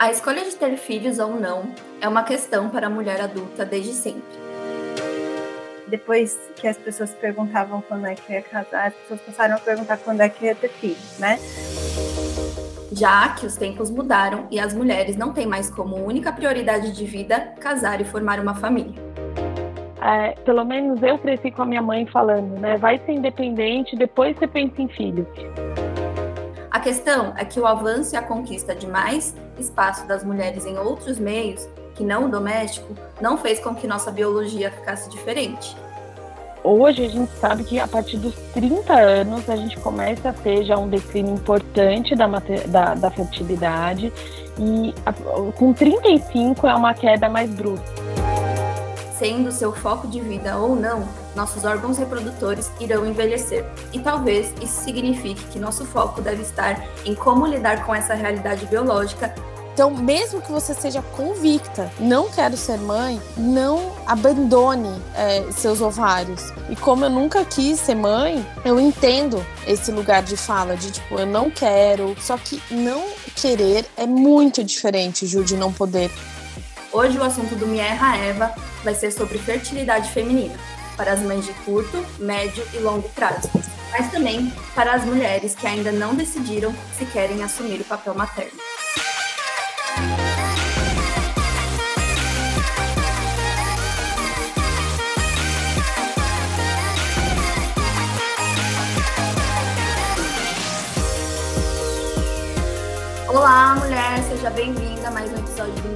A escolha de ter filhos ou não é uma questão para a mulher adulta desde sempre. Depois que as pessoas perguntavam quando é que ia casar, as pessoas passaram a perguntar quando é que ia ter filhos, né? Já que os tempos mudaram e as mulheres não têm mais como única prioridade de vida casar e formar uma família. É, pelo menos eu cresci com a minha mãe falando, né? Vai ser independente, depois você pensa em filhos. A questão é que o avanço e a conquista de mais espaço das mulheres em outros meios, que não o doméstico, não fez com que nossa biologia ficasse diferente. Hoje a gente sabe que a partir dos 30 anos a gente começa a ter já um declínio importante da, da, da fertilidade e a, com 35 é uma queda mais brusca sendo seu foco de vida ou não, nossos órgãos reprodutores irão envelhecer. E talvez isso signifique que nosso foco deve estar em como lidar com essa realidade biológica então, mesmo que você seja convicta, não quero ser mãe, não abandone é, seus ovários. E como eu nunca quis ser mãe, eu entendo esse lugar de fala, de tipo, eu não quero. Só que não querer é muito diferente, Ju, de não poder. Hoje o assunto do Me Erra Eva vai ser sobre fertilidade feminina, para as mães de curto, médio e longo prazo, mas também para as mulheres que ainda não decidiram se querem assumir o papel materno. Olá, mulher, seja bem-vinda a mais um episódio do.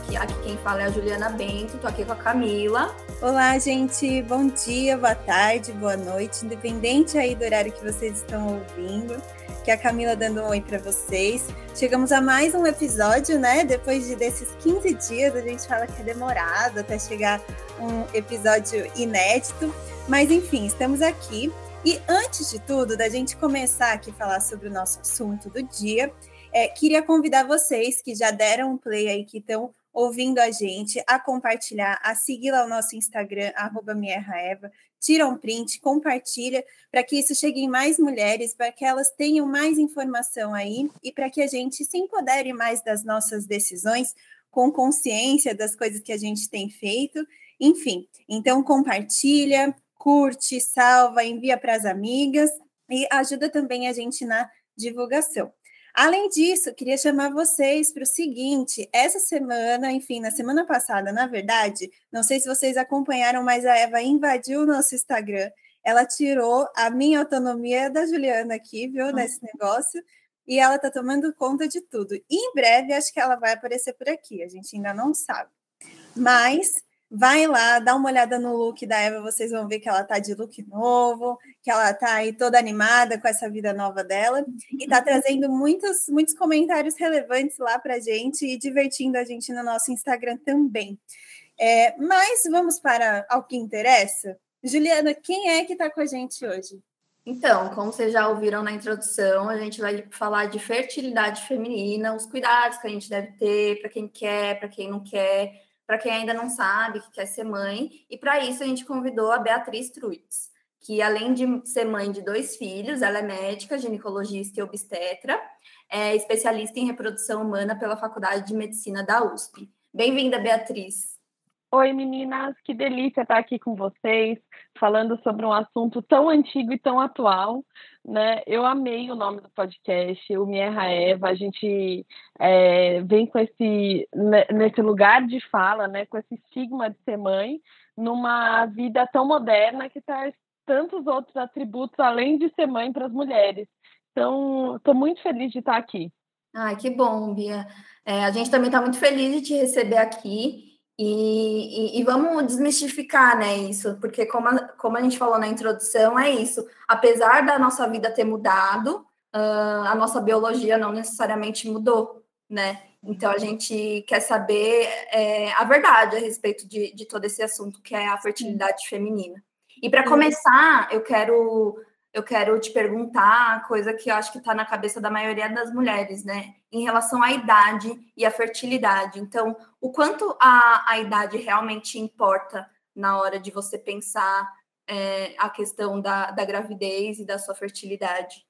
Aqui, aqui quem fala é a Juliana Bento, tô aqui com a Camila. Olá, gente, bom dia, boa tarde, boa noite, independente aí do horário que vocês estão ouvindo. Que a Camila dando um oi para vocês. Chegamos a mais um episódio, né? Depois de desses 15 dias, a gente fala que é demorado até chegar um episódio inédito. Mas enfim, estamos aqui e antes de tudo, da gente começar aqui a falar sobre o nosso assunto do dia, é, queria convidar vocês que já deram um play aí, que estão ouvindo a gente, a compartilhar, a seguir lá o nosso Instagram, arroba Eva, tira um print, compartilha, para que isso chegue em mais mulheres, para que elas tenham mais informação aí e para que a gente se empodere mais das nossas decisões, com consciência das coisas que a gente tem feito. Enfim, então compartilha, curte, salva, envia para as amigas e ajuda também a gente na divulgação. Além disso, queria chamar vocês para o seguinte: essa semana, enfim, na semana passada, na verdade, não sei se vocês acompanharam, mas a Eva invadiu o nosso Instagram. Ela tirou a minha autonomia da Juliana aqui, viu, uhum. nesse negócio, e ela está tomando conta de tudo. E em breve, acho que ela vai aparecer por aqui, a gente ainda não sabe. Mas Vai lá, dá uma olhada no look da Eva, vocês vão ver que ela tá de look novo, que ela tá aí toda animada com essa vida nova dela e tá trazendo muitos, muitos comentários relevantes lá pra gente e divertindo a gente no nosso Instagram também. É, mas vamos para ao que interessa. Juliana, quem é que está com a gente hoje? Então, como vocês já ouviram na introdução, a gente vai falar de fertilidade feminina, os cuidados que a gente deve ter para quem quer, para quem não quer, para quem ainda não sabe que quer ser mãe. E para isso a gente convidou a Beatriz Truitz, que além de ser mãe de dois filhos, ela é médica, ginecologista e obstetra, é especialista em reprodução humana pela Faculdade de Medicina da USP. Bem-vinda, Beatriz. Oi, meninas, que delícia estar aqui com vocês, falando sobre um assunto tão antigo e tão atual, né? Eu amei o nome do podcast, o Me Erra Eva, a gente é, vem com esse, né, nesse lugar de fala, né, com esse estigma de ser mãe, numa vida tão moderna que traz tantos outros atributos além de ser mãe para as mulheres. Então, estou muito feliz de estar aqui. Ai, que bom, Bia. É, a gente também está muito feliz de te receber aqui. E, e, e, vamos desmistificar né, isso, porque como a, como a gente falou na introdução, é isso. Apesar da nossa vida ter mudado, uh, a nossa biologia não necessariamente mudou, né? Então a gente quer saber é, a verdade a respeito de, de todo esse assunto que é a fertilidade feminina. E para começar, eu quero eu quero te perguntar coisa que eu acho que está na cabeça da maioria das mulheres, né? Em relação à idade e à fertilidade. Então, o quanto a, a idade realmente importa na hora de você pensar é, a questão da, da gravidez e da sua fertilidade?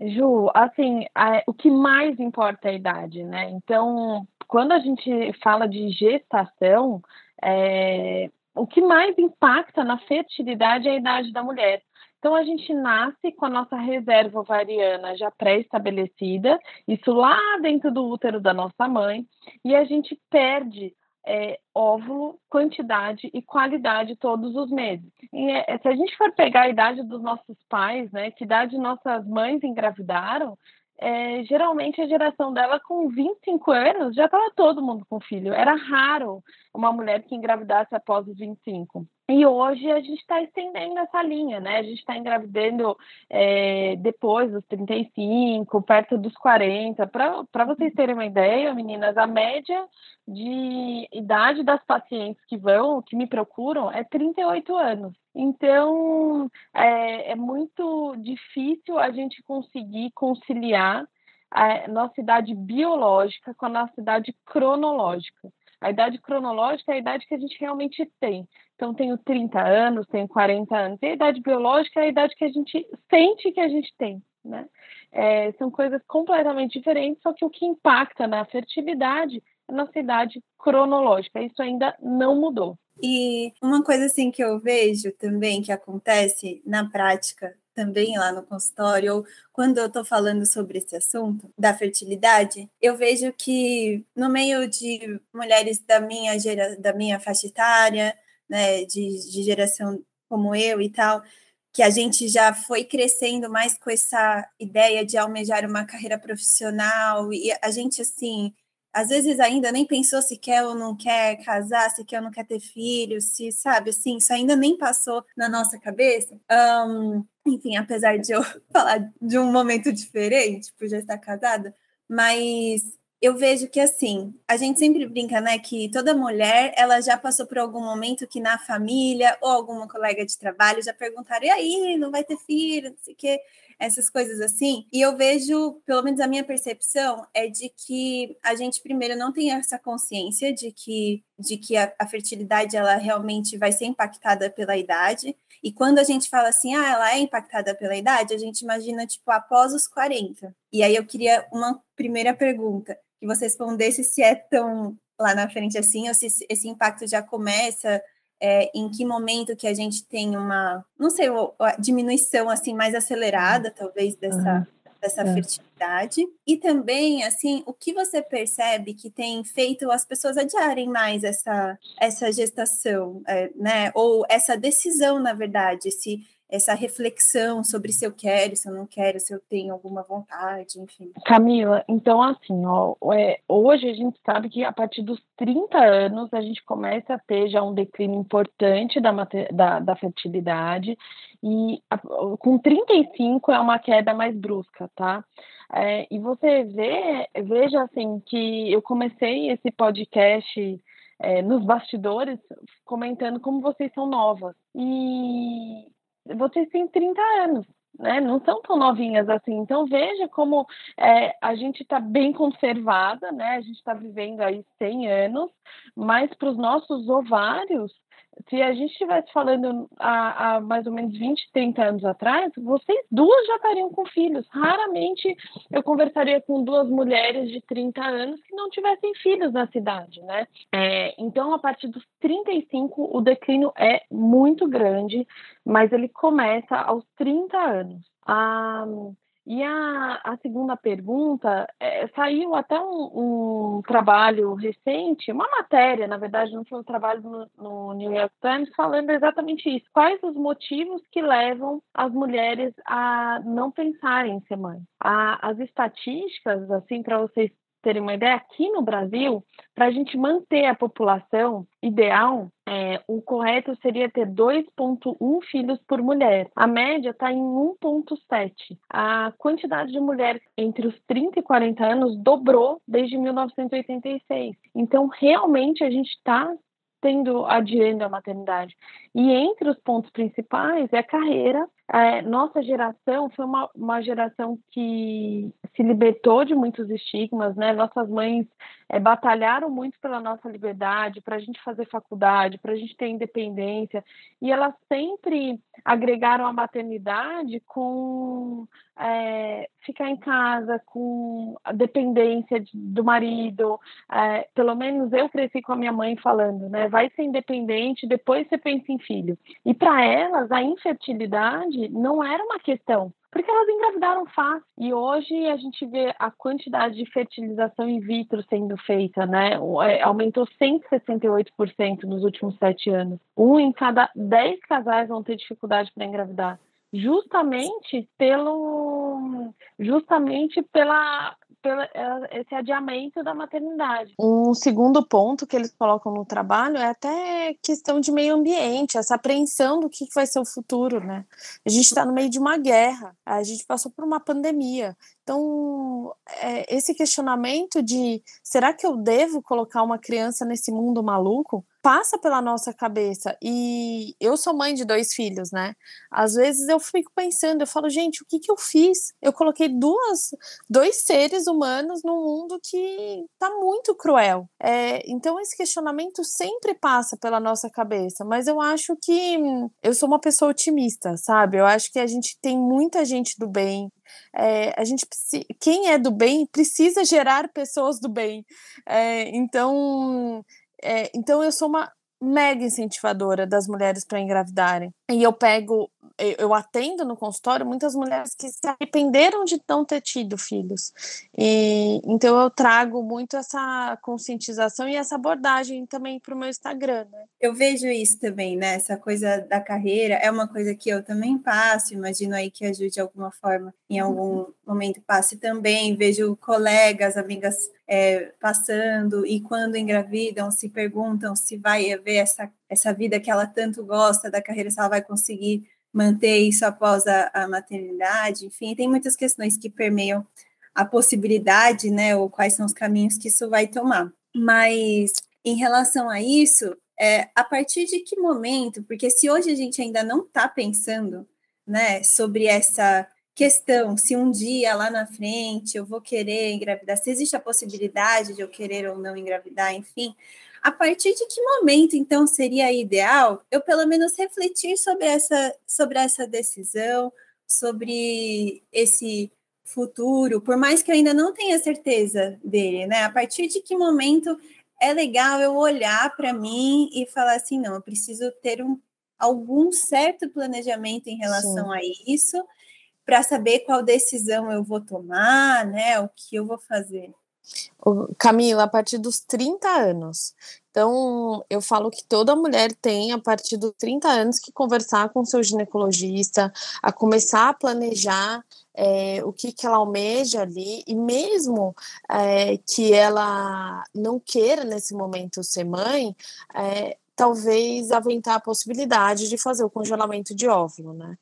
Ju, assim, a, o que mais importa é a idade, né? Então, quando a gente fala de gestação, é, o que mais impacta na fertilidade é a idade da mulher. Então, a gente nasce com a nossa reserva ovariana já pré-estabelecida, isso lá dentro do útero da nossa mãe, e a gente perde é, óvulo, quantidade e qualidade todos os meses. E, é, se a gente for pegar a idade dos nossos pais, né, que idade nossas mães engravidaram, é, geralmente a geração dela com 25 anos já estava todo mundo com filho. Era raro uma mulher que engravidasse após os 25. E hoje a gente está estendendo essa linha, né? A gente está engravidando é, depois dos 35, perto dos 40. Para vocês terem uma ideia, meninas, a média de idade das pacientes que vão, que me procuram, é 38 anos. Então, é, é muito difícil a gente conseguir conciliar a nossa idade biológica com a nossa idade cronológica. A idade cronológica é a idade que a gente realmente tem. Então, tenho 30 anos, tenho 40 anos. E a idade biológica é a idade que a gente sente que a gente tem. Né? É, são coisas completamente diferentes, só que o que impacta na fertilidade é a nossa idade cronológica. Isso ainda não mudou. E uma coisa assim que eu vejo também que acontece na prática, também lá no consultório, ou quando eu estou falando sobre esse assunto da fertilidade, eu vejo que no meio de mulheres da minha, gera, da minha faixa etária, né, de, de geração como eu e tal, que a gente já foi crescendo mais com essa ideia de almejar uma carreira profissional e a gente assim às vezes ainda nem pensou se quer ou não quer casar, se quer ou não quer ter filhos, se sabe assim, isso ainda nem passou na nossa cabeça. Um, enfim, apesar de eu falar de um momento diferente, por já estar casada, mas eu vejo que assim, a gente sempre brinca, né, que toda mulher, ela já passou por algum momento que na família ou alguma colega de trabalho já perguntaram: "E aí, não vai ter filho?", não sei o quê, essas coisas assim. E eu vejo, pelo menos a minha percepção é de que a gente primeiro não tem essa consciência de que de que a, a fertilidade ela realmente vai ser impactada pela idade. E quando a gente fala assim, ah, ela é impactada pela idade, a gente imagina tipo após os 40. E aí eu queria uma primeira pergunta que você respondesse se é tão lá na frente assim, ou se esse impacto já começa, é, em que momento que a gente tem uma, não sei, diminuição assim mais acelerada, talvez, dessa, uhum. dessa é. fertilidade. E também, assim, o que você percebe que tem feito as pessoas adiarem mais essa, essa gestação, é, né? Ou essa decisão, na verdade, se essa reflexão sobre se eu quero, se eu não quero, se eu tenho alguma vontade, enfim. Camila, então assim, ó, é, hoje a gente sabe que a partir dos 30 anos a gente começa a ter já um declínio importante da, da, da fertilidade e a, com 35 é uma queda mais brusca, tá? É, e você vê, veja assim que eu comecei esse podcast é, nos bastidores comentando como vocês são novas. E vocês têm 30 anos, né? Não são tão novinhas assim. Então veja como é, a gente está bem conservada, né? A gente está vivendo aí 100 anos, mas para os nossos ovários se a gente estivesse falando há, há, mais ou menos 20, 30 anos atrás, vocês duas já estariam com filhos. Raramente eu conversaria com duas mulheres de 30 anos que não tivessem filhos na cidade, né? É, então, a partir dos 35, o declínio é muito grande, mas ele começa aos 30 anos. Ah, e a, a segunda pergunta, é, saiu até um, um, trabalho recente, uma matéria, na verdade, não foi um trabalho no, no, New York Times, falando exatamente isso. Quais os motivos que levam as mulheres a não pensarem em ser mãe? A, as estatísticas, assim, para vocês terem uma ideia, aqui no Brasil, para a gente manter a população ideal, é, o correto seria ter 2,1 filhos por mulher. A média está em 1,7. A quantidade de mulheres entre os 30 e 40 anos dobrou desde 1986. Então, realmente, a gente está tendo aderindo à maternidade. E entre os pontos principais é a carreira. É, nossa geração foi uma, uma geração que se libertou de muitos estigmas, né? Nossas mães é, batalharam muito pela nossa liberdade, para a gente fazer faculdade, para a gente ter independência, e elas sempre agregaram a maternidade com é, ficar em casa, com a dependência de, do marido. É, pelo menos eu cresci com a minha mãe falando, né? Vai ser independente, depois você pensa em filho. E para elas, a infertilidade não era uma questão porque elas engravidaram fácil. E hoje a gente vê a quantidade de fertilização in vitro sendo feita, né? É, aumentou 168% nos últimos sete anos. Um em cada dez casais vão ter dificuldade para engravidar justamente pelo justamente pela é, esse adiamento da maternidade. Um segundo ponto que eles colocam no trabalho é até questão de meio ambiente, essa apreensão do que vai ser o futuro, né? A gente está no meio de uma guerra, a gente passou por uma pandemia, então é, esse questionamento de será que eu devo colocar uma criança nesse mundo maluco? passa pela nossa cabeça. E eu sou mãe de dois filhos, né? Às vezes eu fico pensando, eu falo, gente, o que que eu fiz? Eu coloquei duas, dois seres humanos num mundo que tá muito cruel. É, então esse questionamento sempre passa pela nossa cabeça, mas eu acho que eu sou uma pessoa otimista, sabe? Eu acho que a gente tem muita gente do bem, é, a gente quem é do bem precisa gerar pessoas do bem. É, então é, então eu sou uma mega incentivadora das mulheres para engravidarem. E eu pego eu atendo no consultório muitas mulheres que se arrependeram de não ter tido filhos. E, então eu trago muito essa conscientização e essa abordagem também para o meu Instagram. Né? Eu vejo isso também, né? Essa coisa da carreira é uma coisa que eu também passo, imagino aí que ajude de alguma forma, em algum momento passe também. Vejo colegas, amigas é, passando e quando engravidam se perguntam se vai haver essa, essa vida que ela tanto gosta da carreira, se ela vai conseguir manter isso após a, a maternidade, enfim, tem muitas questões que permeiam a possibilidade, né, ou quais são os caminhos que isso vai tomar. Mas em relação a isso, é, a partir de que momento, porque se hoje a gente ainda não está pensando, né, sobre essa questão, se um dia lá na frente eu vou querer engravidar, se existe a possibilidade de eu querer ou não engravidar, enfim, a partir de que momento, então, seria ideal eu, pelo menos, refletir sobre essa, sobre essa decisão, sobre esse futuro, por mais que eu ainda não tenha certeza dele, né? A partir de que momento é legal eu olhar para mim e falar assim, não, eu preciso ter um, algum certo planejamento em relação Sim. a isso para saber qual decisão eu vou tomar, né? O que eu vou fazer. Camila, a partir dos 30 anos. Então, eu falo que toda mulher tem, a partir dos 30 anos, que conversar com seu ginecologista, a começar a planejar é, o que, que ela almeja ali, e mesmo é, que ela não queira nesse momento ser mãe, é, talvez aventar a possibilidade de fazer o congelamento de óvulo, né?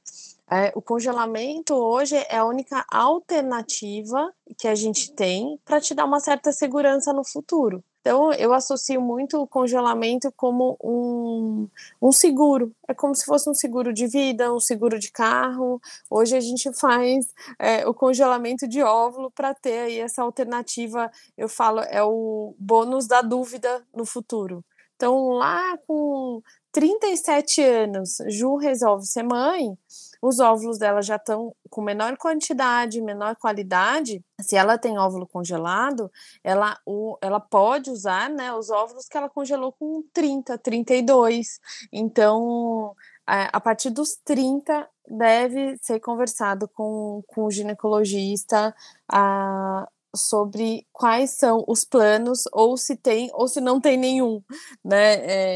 É, o congelamento hoje é a única alternativa que a gente tem para te dar uma certa segurança no futuro. Então, eu associo muito o congelamento como um, um seguro. É como se fosse um seguro de vida, um seguro de carro. Hoje a gente faz é, o congelamento de óvulo para ter aí essa alternativa. Eu falo, é o bônus da dúvida no futuro. Então, lá com 37 anos, Ju resolve ser mãe os óvulos dela já estão com menor quantidade, menor qualidade. Se ela tem óvulo congelado, ela, o, ela pode usar né, os óvulos que ela congelou com 30, 32. Então, a partir dos 30, deve ser conversado com, com o ginecologista a, sobre quais são os planos, ou se tem, ou se não tem nenhum, né?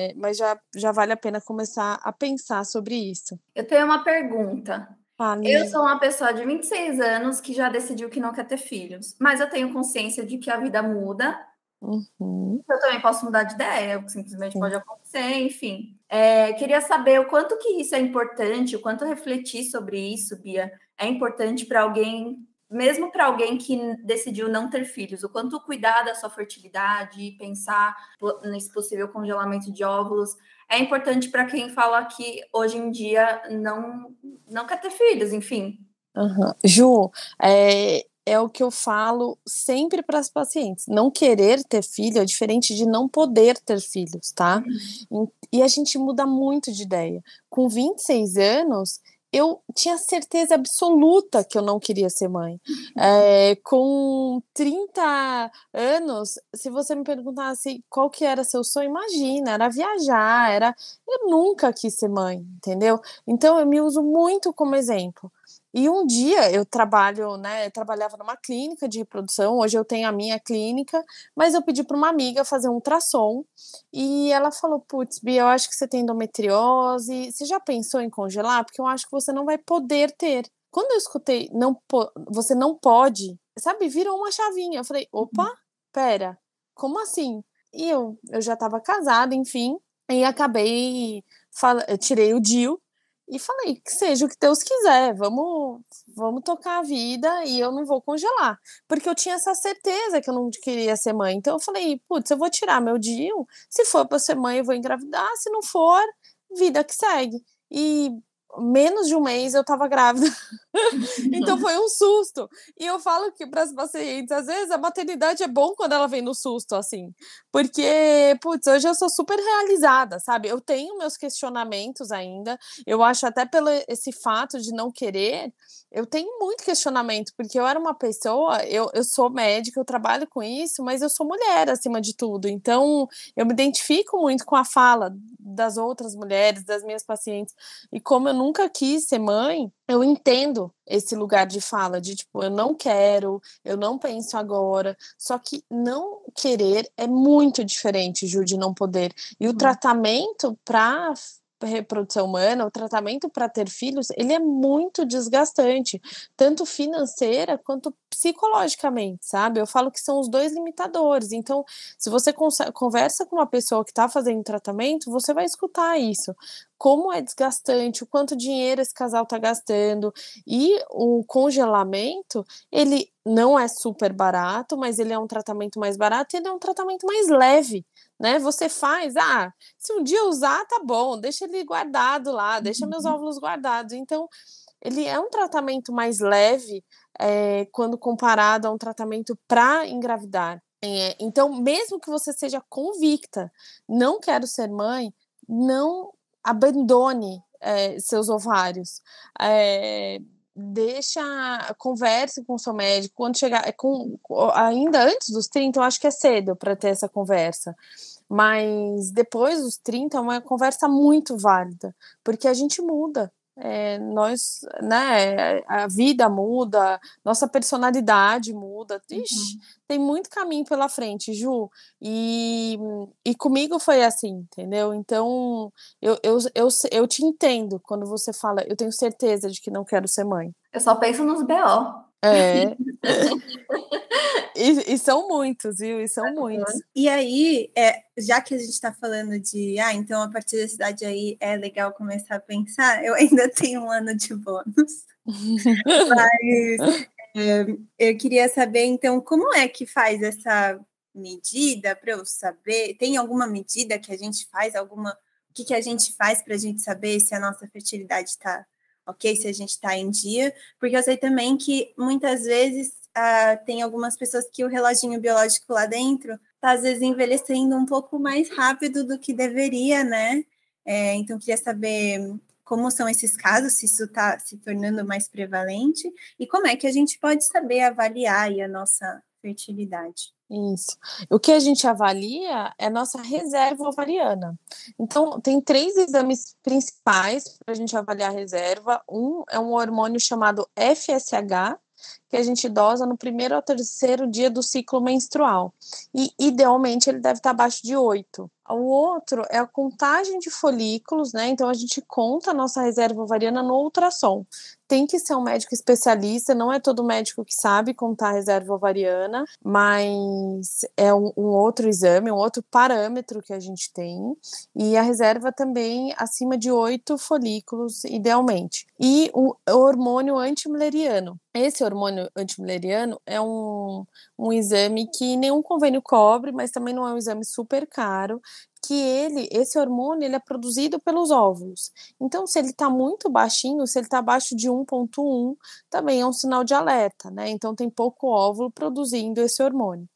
É, mas já, já vale a pena começar a pensar sobre isso. Eu tenho uma pergunta. eu sou uma pessoa de 26 anos que já decidiu que não quer ter filhos, mas eu tenho consciência de que a vida muda. Uhum. Eu também posso mudar de ideia, simplesmente Sim. pode acontecer, enfim. É, queria saber o quanto que isso é importante, o quanto refletir sobre isso, Bia, é importante para alguém mesmo para alguém que decidiu não ter filhos, o quanto cuidar da sua fertilidade, pensar nesse possível congelamento de óvulos, é importante para quem fala que hoje em dia não, não quer ter filhos, enfim. Uhum. Ju, é, é o que eu falo sempre para as pacientes. Não querer ter filho é diferente de não poder ter filhos, tá? Uhum. E a gente muda muito de ideia. Com 26 anos, eu tinha certeza absoluta que eu não queria ser mãe. É, com 30 anos, se você me perguntasse qual que era seu sonho, imagina, era viajar, era. Eu nunca quis ser mãe, entendeu? Então eu me uso muito como exemplo. E um dia eu trabalho, né? Eu trabalhava numa clínica de reprodução, hoje eu tenho a minha clínica, mas eu pedi para uma amiga fazer um ultrassom e ela falou: Putz, Bia, eu acho que você tem endometriose. Você já pensou em congelar? Porque eu acho que você não vai poder ter. Quando eu escutei, não você não pode, sabe, virou uma chavinha. Eu falei: opa, uhum. pera, como assim? E eu, eu já estava casada, enfim, e acabei, tirei o DIU e falei que seja o que Deus quiser, vamos, vamos tocar a vida e eu não vou congelar, porque eu tinha essa certeza que eu não queria ser mãe. Então eu falei, putz, eu vou tirar meu dia, se for para ser mãe eu vou engravidar, se não for, vida que segue. E menos de um mês eu tava grávida. então foi um susto. E eu falo que para as pacientes, às vezes a maternidade é bom quando ela vem no susto, assim. Porque, putz, hoje eu sou super realizada, sabe? Eu tenho meus questionamentos ainda. Eu acho até pelo esse fato de não querer, eu tenho muito questionamento, porque eu era uma pessoa, eu, eu sou médica, eu trabalho com isso, mas eu sou mulher acima de tudo. Então, eu me identifico muito com a fala das outras mulheres, das minhas pacientes. E como eu nunca quis ser mãe, eu entendo esse lugar de fala, de tipo, eu não quero, eu não penso agora. Só que não querer é muito diferente, Ju, de não poder. E o uhum. tratamento para reprodução humana, o tratamento para ter filhos, ele é muito desgastante, tanto financeira quanto psicologicamente, sabe? Eu falo que são os dois limitadores. Então, se você conversa com uma pessoa que está fazendo tratamento, você vai escutar isso. Como é desgastante, o quanto dinheiro esse casal está gastando. E o congelamento, ele não é super barato, mas ele é um tratamento mais barato e ele é um tratamento mais leve né? Você faz, ah, se um dia usar, tá bom, deixa ele guardado lá, deixa uhum. meus óvulos guardados. Então, ele é um tratamento mais leve é, quando comparado a um tratamento para engravidar. É, então, mesmo que você seja convicta, não quero ser mãe, não abandone é, seus ovários. É, deixa, converse com o seu médico quando chegar, é com, ainda antes dos 30, eu acho que é cedo para ter essa conversa. Mas depois dos 30 é uma conversa muito válida, porque a gente muda. É, nós, né, a vida muda, nossa personalidade muda. Ixi, uhum. tem muito caminho pela frente, Ju. E, e comigo foi assim, entendeu? Então, eu, eu, eu, eu te entendo quando você fala, eu tenho certeza de que não quero ser mãe. Eu só penso nos BO. É. e, e, são muitos, viu? E são muitos. E aí, é, já que a gente está falando de, ah, então a partir da cidade aí é legal começar a pensar, eu ainda tenho um ano de bônus. Mas é, eu queria saber, então, como é que faz essa medida para eu saber? Tem alguma medida que a gente faz? Alguma. O que, que a gente faz para a gente saber se a nossa fertilidade está ok? Se a gente está em dia, porque eu sei também que muitas vezes uh, tem algumas pessoas que o reloginho biológico lá dentro está às vezes envelhecendo um pouco mais rápido do que deveria, né? É, então, queria saber como são esses casos, se isso está se tornando mais prevalente e como é que a gente pode saber avaliar a nossa fertilidade. Isso. O que a gente avalia é nossa reserva ovariana. Então, tem três exames principais para a gente avaliar a reserva. Um é um hormônio chamado FSH, que a gente dosa no primeiro ou terceiro dia do ciclo menstrual. E, idealmente, ele deve estar abaixo de 8. O outro é a contagem de folículos, né? Então, a gente conta a nossa reserva ovariana no ultrassom tem que ser um médico especialista, não é todo médico que sabe contar reserva ovariana, mas é um, um, outro exame, um outro parâmetro que a gente tem, e a reserva também acima de oito folículos, idealmente. E o hormônio antimileriano. Esse hormônio antimileriano é um, um exame que nenhum convênio cobre, mas também não é um exame super caro, que ele, esse hormônio, ele é produzido pelos óvulos. Então, se ele está muito baixinho, se ele está abaixo de 1.1, também é um sinal de alerta, né? Então, tem pouco óvulo produzindo esse hormônio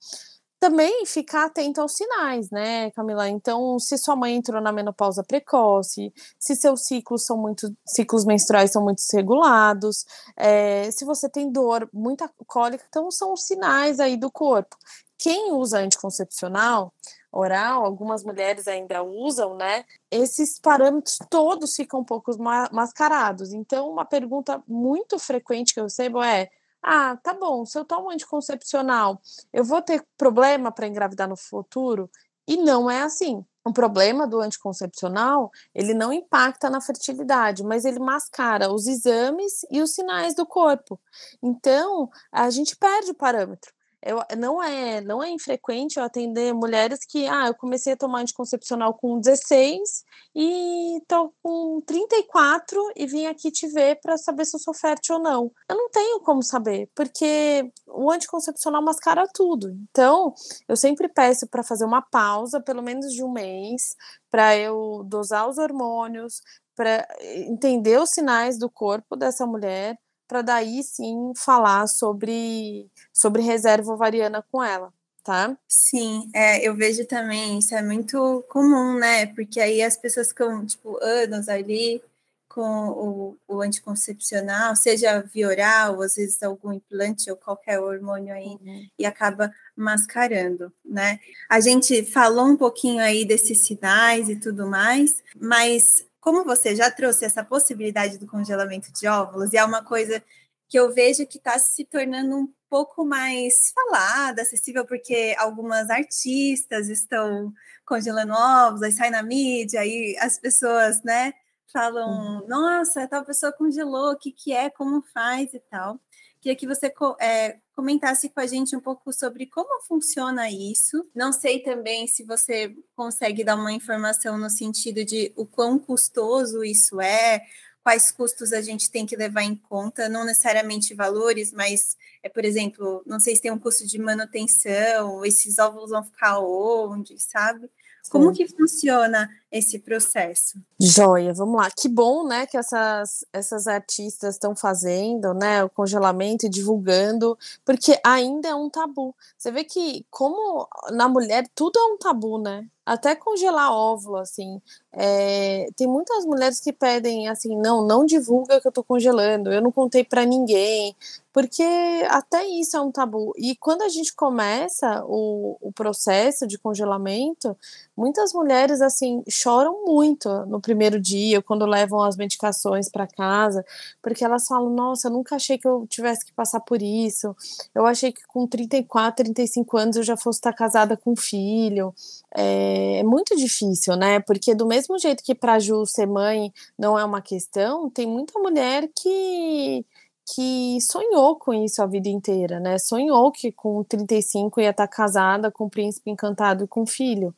também ficar atento aos sinais, né, Camila? Então, se sua mãe entrou na menopausa precoce, se seus ciclos são muito, ciclos menstruais são muito desregulados, é, se você tem dor, muita cólica, então são os sinais aí do corpo. Quem usa anticoncepcional oral, algumas mulheres ainda usam, né? Esses parâmetros todos ficam um pouco mascarados. Então, uma pergunta muito frequente que eu recebo é: ah, tá bom, se eu tomo anticoncepcional, eu vou ter problema para engravidar no futuro? E não é assim. O problema do anticoncepcional, ele não impacta na fertilidade, mas ele mascara os exames e os sinais do corpo. Então, a gente perde o parâmetro eu, não é não é infrequente eu atender mulheres que, ah, eu comecei a tomar anticoncepcional com 16 e tô com 34 e vim aqui te ver para saber se eu sou fértil ou não. Eu não tenho como saber, porque o anticoncepcional mascara tudo. Então, eu sempre peço para fazer uma pausa, pelo menos de um mês, para eu dosar os hormônios, para entender os sinais do corpo dessa mulher para daí sim falar sobre, sobre reserva ovariana com ela, tá? Sim, é, eu vejo também, isso é muito comum, né? Porque aí as pessoas ficam, tipo, anos ali com o, o anticoncepcional, seja via oral, ou às vezes algum implante ou qualquer hormônio aí, uhum. e acaba mascarando, né? A gente falou um pouquinho aí desses sinais e tudo mais, mas como você já trouxe essa possibilidade do congelamento de óvulos, e é uma coisa que eu vejo que está se tornando um pouco mais falada, acessível, porque algumas artistas estão congelando óvulos, aí sai na mídia, aí as pessoas, né, falam, nossa, tal pessoa congelou, o que, que é, como faz e tal. Queria que você é, comentasse com a gente um pouco sobre como funciona isso. Não sei também se você consegue dar uma informação no sentido de o quão custoso isso é, quais custos a gente tem que levar em conta, não necessariamente valores, mas, é, por exemplo, não sei se tem um custo de manutenção, esses óvulos vão ficar onde, sabe? Como que funciona esse processo? Joia, vamos lá. Que bom, né, que essas, essas artistas estão fazendo, né, o congelamento e divulgando, porque ainda é um tabu. Você vê que, como na mulher, tudo é um tabu, né? Até congelar óvulo, assim. É, tem muitas mulheres que pedem, assim, não, não divulga que eu tô congelando, eu não contei para ninguém, porque até isso é um tabu. E quando a gente começa o, o processo de congelamento, muitas mulheres, assim, choram muito no primeiro dia, quando levam as medicações para casa, porque elas falam: Nossa, eu nunca achei que eu tivesse que passar por isso. Eu achei que com 34, 35 anos eu já fosse estar casada com um filho. É, é muito difícil, né? Porque do mesmo jeito que para Ju ser mãe não é uma questão, tem muita mulher que que sonhou com isso a vida inteira, né? Sonhou que com 35 ia estar casada com o príncipe encantado e com filho.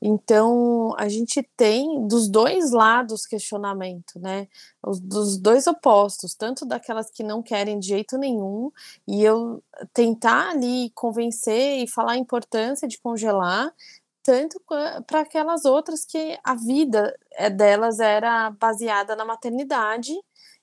Então, a gente tem dos dois lados questionamento, né? Os, dos dois opostos, tanto daquelas que não querem de jeito nenhum, e eu tentar ali convencer e falar a importância de congelar, tanto para aquelas outras que a vida eh, delas era baseada na maternidade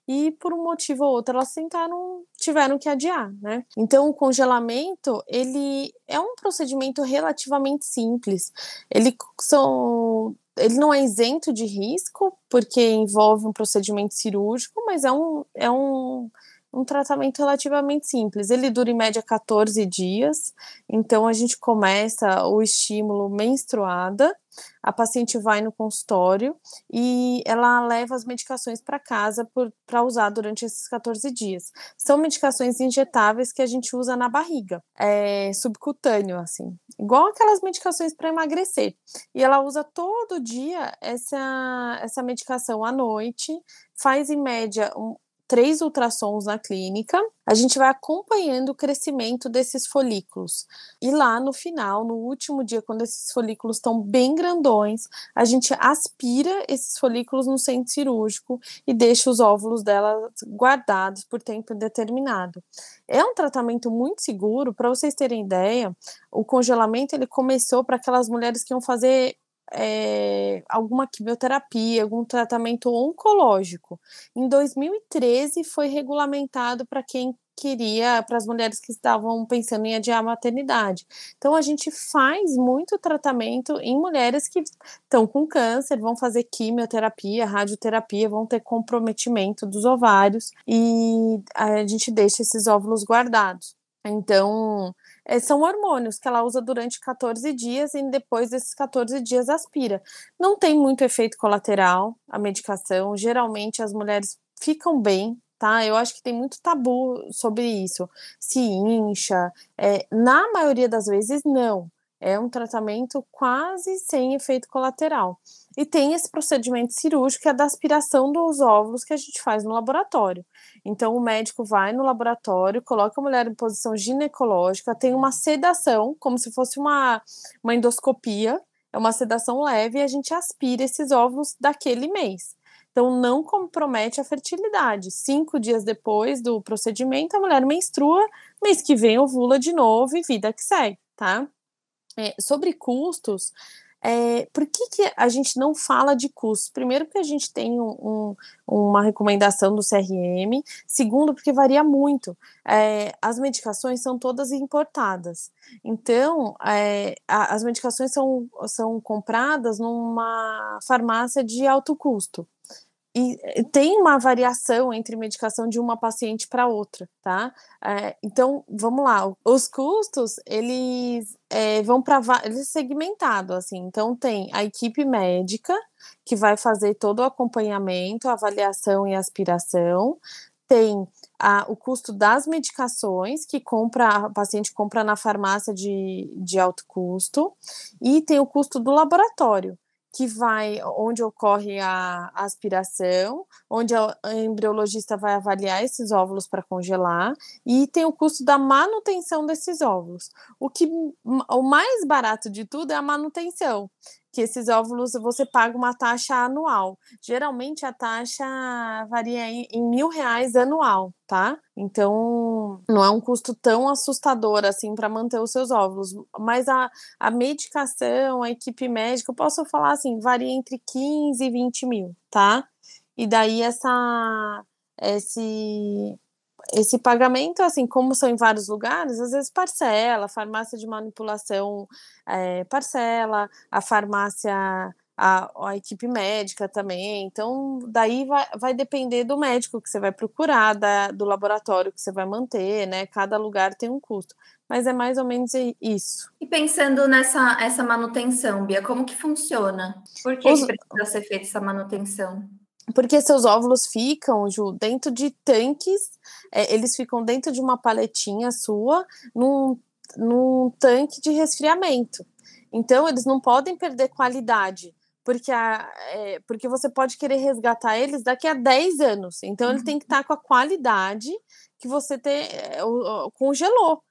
e por um motivo ou outro elas tentaram, tiveram que adiar, né? Então o congelamento, ele é um procedimento relativamente simples. Ele são ele não é isento de risco, porque envolve um procedimento cirúrgico, mas é um, é um, um tratamento relativamente simples. Ele dura em média 14 dias, então a gente começa o estímulo menstruada, a paciente vai no consultório e ela leva as medicações para casa para usar durante esses 14 dias. São medicações injetáveis que a gente usa na barriga, é, subcutâneo, assim, igual aquelas medicações para emagrecer. E ela usa todo dia essa, essa medicação à noite, faz em média um, três ultrassons na clínica, a gente vai acompanhando o crescimento desses folículos. E lá no final, no último dia, quando esses folículos estão bem grandões, a gente aspira esses folículos no centro cirúrgico e deixa os óvulos dela guardados por tempo determinado. É um tratamento muito seguro, para vocês terem ideia, o congelamento ele começou para aquelas mulheres que iam fazer é, alguma quimioterapia, algum tratamento oncológico. Em 2013 foi regulamentado para quem queria, para as mulheres que estavam pensando em adiar a maternidade. Então a gente faz muito tratamento em mulheres que estão com câncer, vão fazer quimioterapia, radioterapia, vão ter comprometimento dos ovários e a gente deixa esses óvulos guardados. Então, são hormônios que ela usa durante 14 dias e depois desses 14 dias aspira. Não tem muito efeito colateral a medicação, geralmente as mulheres ficam bem, tá? Eu acho que tem muito tabu sobre isso. Se incha, é, na maioria das vezes, não. É um tratamento quase sem efeito colateral. E tem esse procedimento cirúrgico que é da aspiração dos óvulos que a gente faz no laboratório. Então, o médico vai no laboratório, coloca a mulher em posição ginecológica, tem uma sedação, como se fosse uma, uma endoscopia, é uma sedação leve, e a gente aspira esses óvulos daquele mês. Então, não compromete a fertilidade. Cinco dias depois do procedimento, a mulher menstrua, mês que vem ovula de novo e vida que segue, tá? É, sobre custos, é, por que, que a gente não fala de custos? Primeiro, porque a gente tem um, um, uma recomendação do CRM. Segundo, porque varia muito. É, as medicações são todas importadas. Então, é, a, as medicações são, são compradas numa farmácia de alto custo e tem uma variação entre medicação de uma paciente para outra, tá? É, então, vamos lá, os custos, eles é, vão para eles segmentado, assim, então tem a equipe médica, que vai fazer todo o acompanhamento, avaliação e aspiração, tem a, o custo das medicações que compra, a paciente compra na farmácia de, de alto custo, e tem o custo do laboratório, que vai onde ocorre a, aspiração, onde a, embriologista vai avaliar esses óvulos para congelar e tem o custo da manutenção desses óvulos. O que o mais barato de tudo é a manutenção, que esses óvulos você paga uma taxa anual. Geralmente a taxa varia em, em mil reais anual, tá? Então não é um custo tão assustador assim para manter os seus óvulos. Mas a, a medicação, a equipe médica, eu posso falar assim, varia entre 15 e 20 mil, tá? E daí essa esse esse pagamento, assim, como são em vários lugares, às vezes parcela, farmácia de manipulação é, parcela, a farmácia, a, a, equipe médica também. Então, daí vai, vai depender do médico que você vai procurar, da, do laboratório que você vai manter, né? Cada lugar tem um custo. Mas é mais ou menos isso. E pensando nessa essa manutenção, Bia, como que funciona? Por que, Os... que precisa ser feita essa manutenção? Porque seus óvulos ficam, Ju, dentro de tanques, é, eles ficam dentro de uma paletinha sua, num, num tanque de resfriamento. Então, eles não podem perder qualidade, porque, a, é, porque você pode querer resgatar eles daqui a 10 anos. Então, ele tem que estar com a qualidade que você te, é, congelou.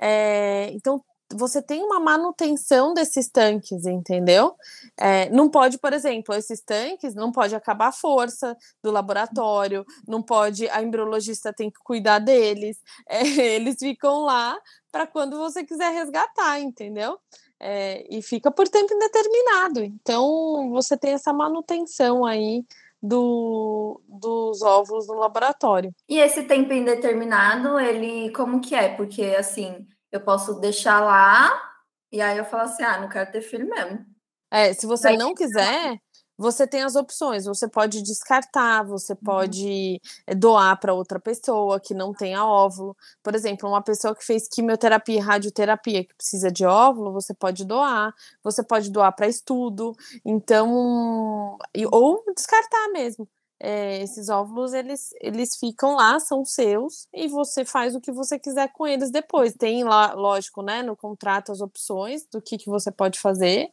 É, então, você tem uma manutenção desses tanques, entendeu? É, não pode, por exemplo, esses tanques não pode acabar a força do laboratório, não pode, a embriologista tem que cuidar deles, é, eles ficam lá para quando você quiser resgatar, entendeu? É, e fica por tempo indeterminado. Então você tem essa manutenção aí do, dos óvulos no laboratório. E esse tempo indeterminado, ele como que é? Porque assim eu posso deixar lá e aí eu falo assim: ah, não quero ter filho mesmo. É, se você não quiser, você tem as opções. Você pode descartar, você uhum. pode eh, doar para outra pessoa que não tenha óvulo. Por exemplo, uma pessoa que fez quimioterapia e radioterapia que precisa de óvulo, você pode doar. Você pode doar para estudo. Então, ou descartar mesmo é, esses óvulos eles, eles ficam lá, são seus, e você faz o que você quiser com eles depois. Tem lá, lógico, né, no contrato as opções do que, que você pode fazer,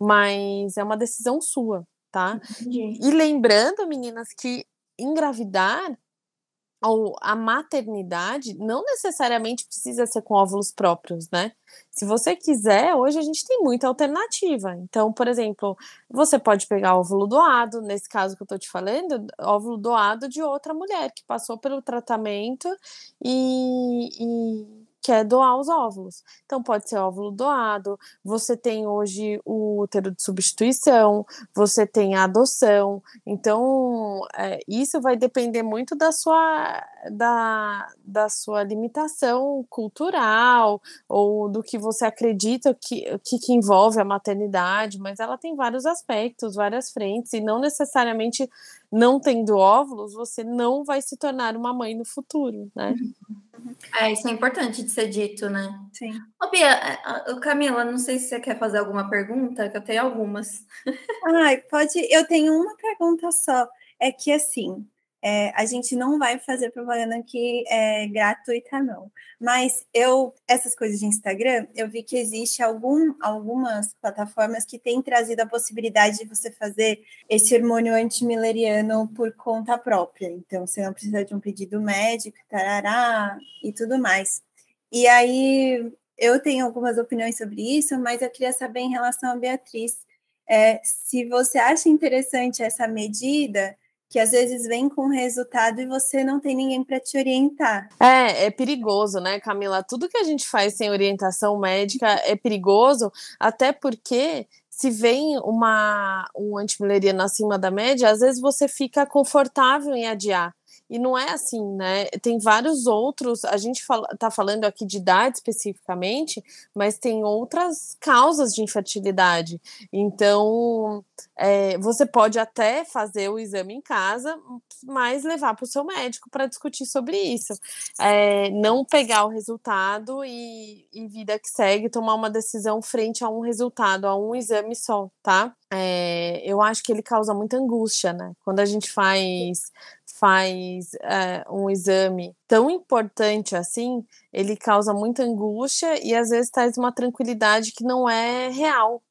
mas é uma decisão sua, tá? Entendi. E lembrando, meninas, que engravidar ou a maternidade não necessariamente precisa ser com óvulos próprios, né? Se você quiser, hoje a gente tem muita alternativa. Então, por exemplo, você pode pegar óvulo doado, nesse caso que eu tô te falando, óvulo doado de outra mulher que passou pelo tratamento e, e quer doar os óvulos. Então, pode ser óvulo doado, você tem hoje o útero de substituição, você tem a adoção. Então, é, isso vai depender muito da sua, da, da sua limitação cultural ou do que você acredita que, que, que envolve a maternidade, mas ela tem vários aspectos, várias frentes, e não necessariamente não tendo óvulos, você não vai se tornar uma mãe no futuro, né? É, isso é importante de ser dito, né? Sim. Ô, Bia, é, Camila, não sei se você quer fazer alguma pergunta, que eu tenho algumas. Ai, pode. Eu tenho uma pergunta só. É que assim, é, a gente não vai fazer propaganda que é gratuita, não. Mas eu, essas coisas de Instagram, eu vi que existe algum, algumas plataformas que têm trazido a possibilidade de você fazer esse hormônio antimileriano por conta própria. Então, você não precisa de um pedido médico, tarará, e tudo mais. E aí, eu tenho algumas opiniões sobre isso, mas eu queria saber em relação a Beatriz, é, se você acha interessante essa medida que às vezes vem com resultado e você não tem ninguém para te orientar. É, é perigoso, né, Camila? Tudo que a gente faz sem orientação médica é perigoso, até porque se vem uma um antimileriano acima da média, às vezes você fica confortável em adiar. E não é assim, né? Tem vários outros. A gente fala, tá falando aqui de idade especificamente, mas tem outras causas de infertilidade. Então, é, você pode até fazer o exame em casa, mas levar para o seu médico para discutir sobre isso. É, não pegar o resultado e, e vida que segue, tomar uma decisão frente a um resultado, a um exame só, tá? É, eu acho que ele causa muita angústia, né? Quando a gente faz faz é, um exame tão importante assim, ele causa muita angústia e às vezes traz uma tranquilidade que não é real.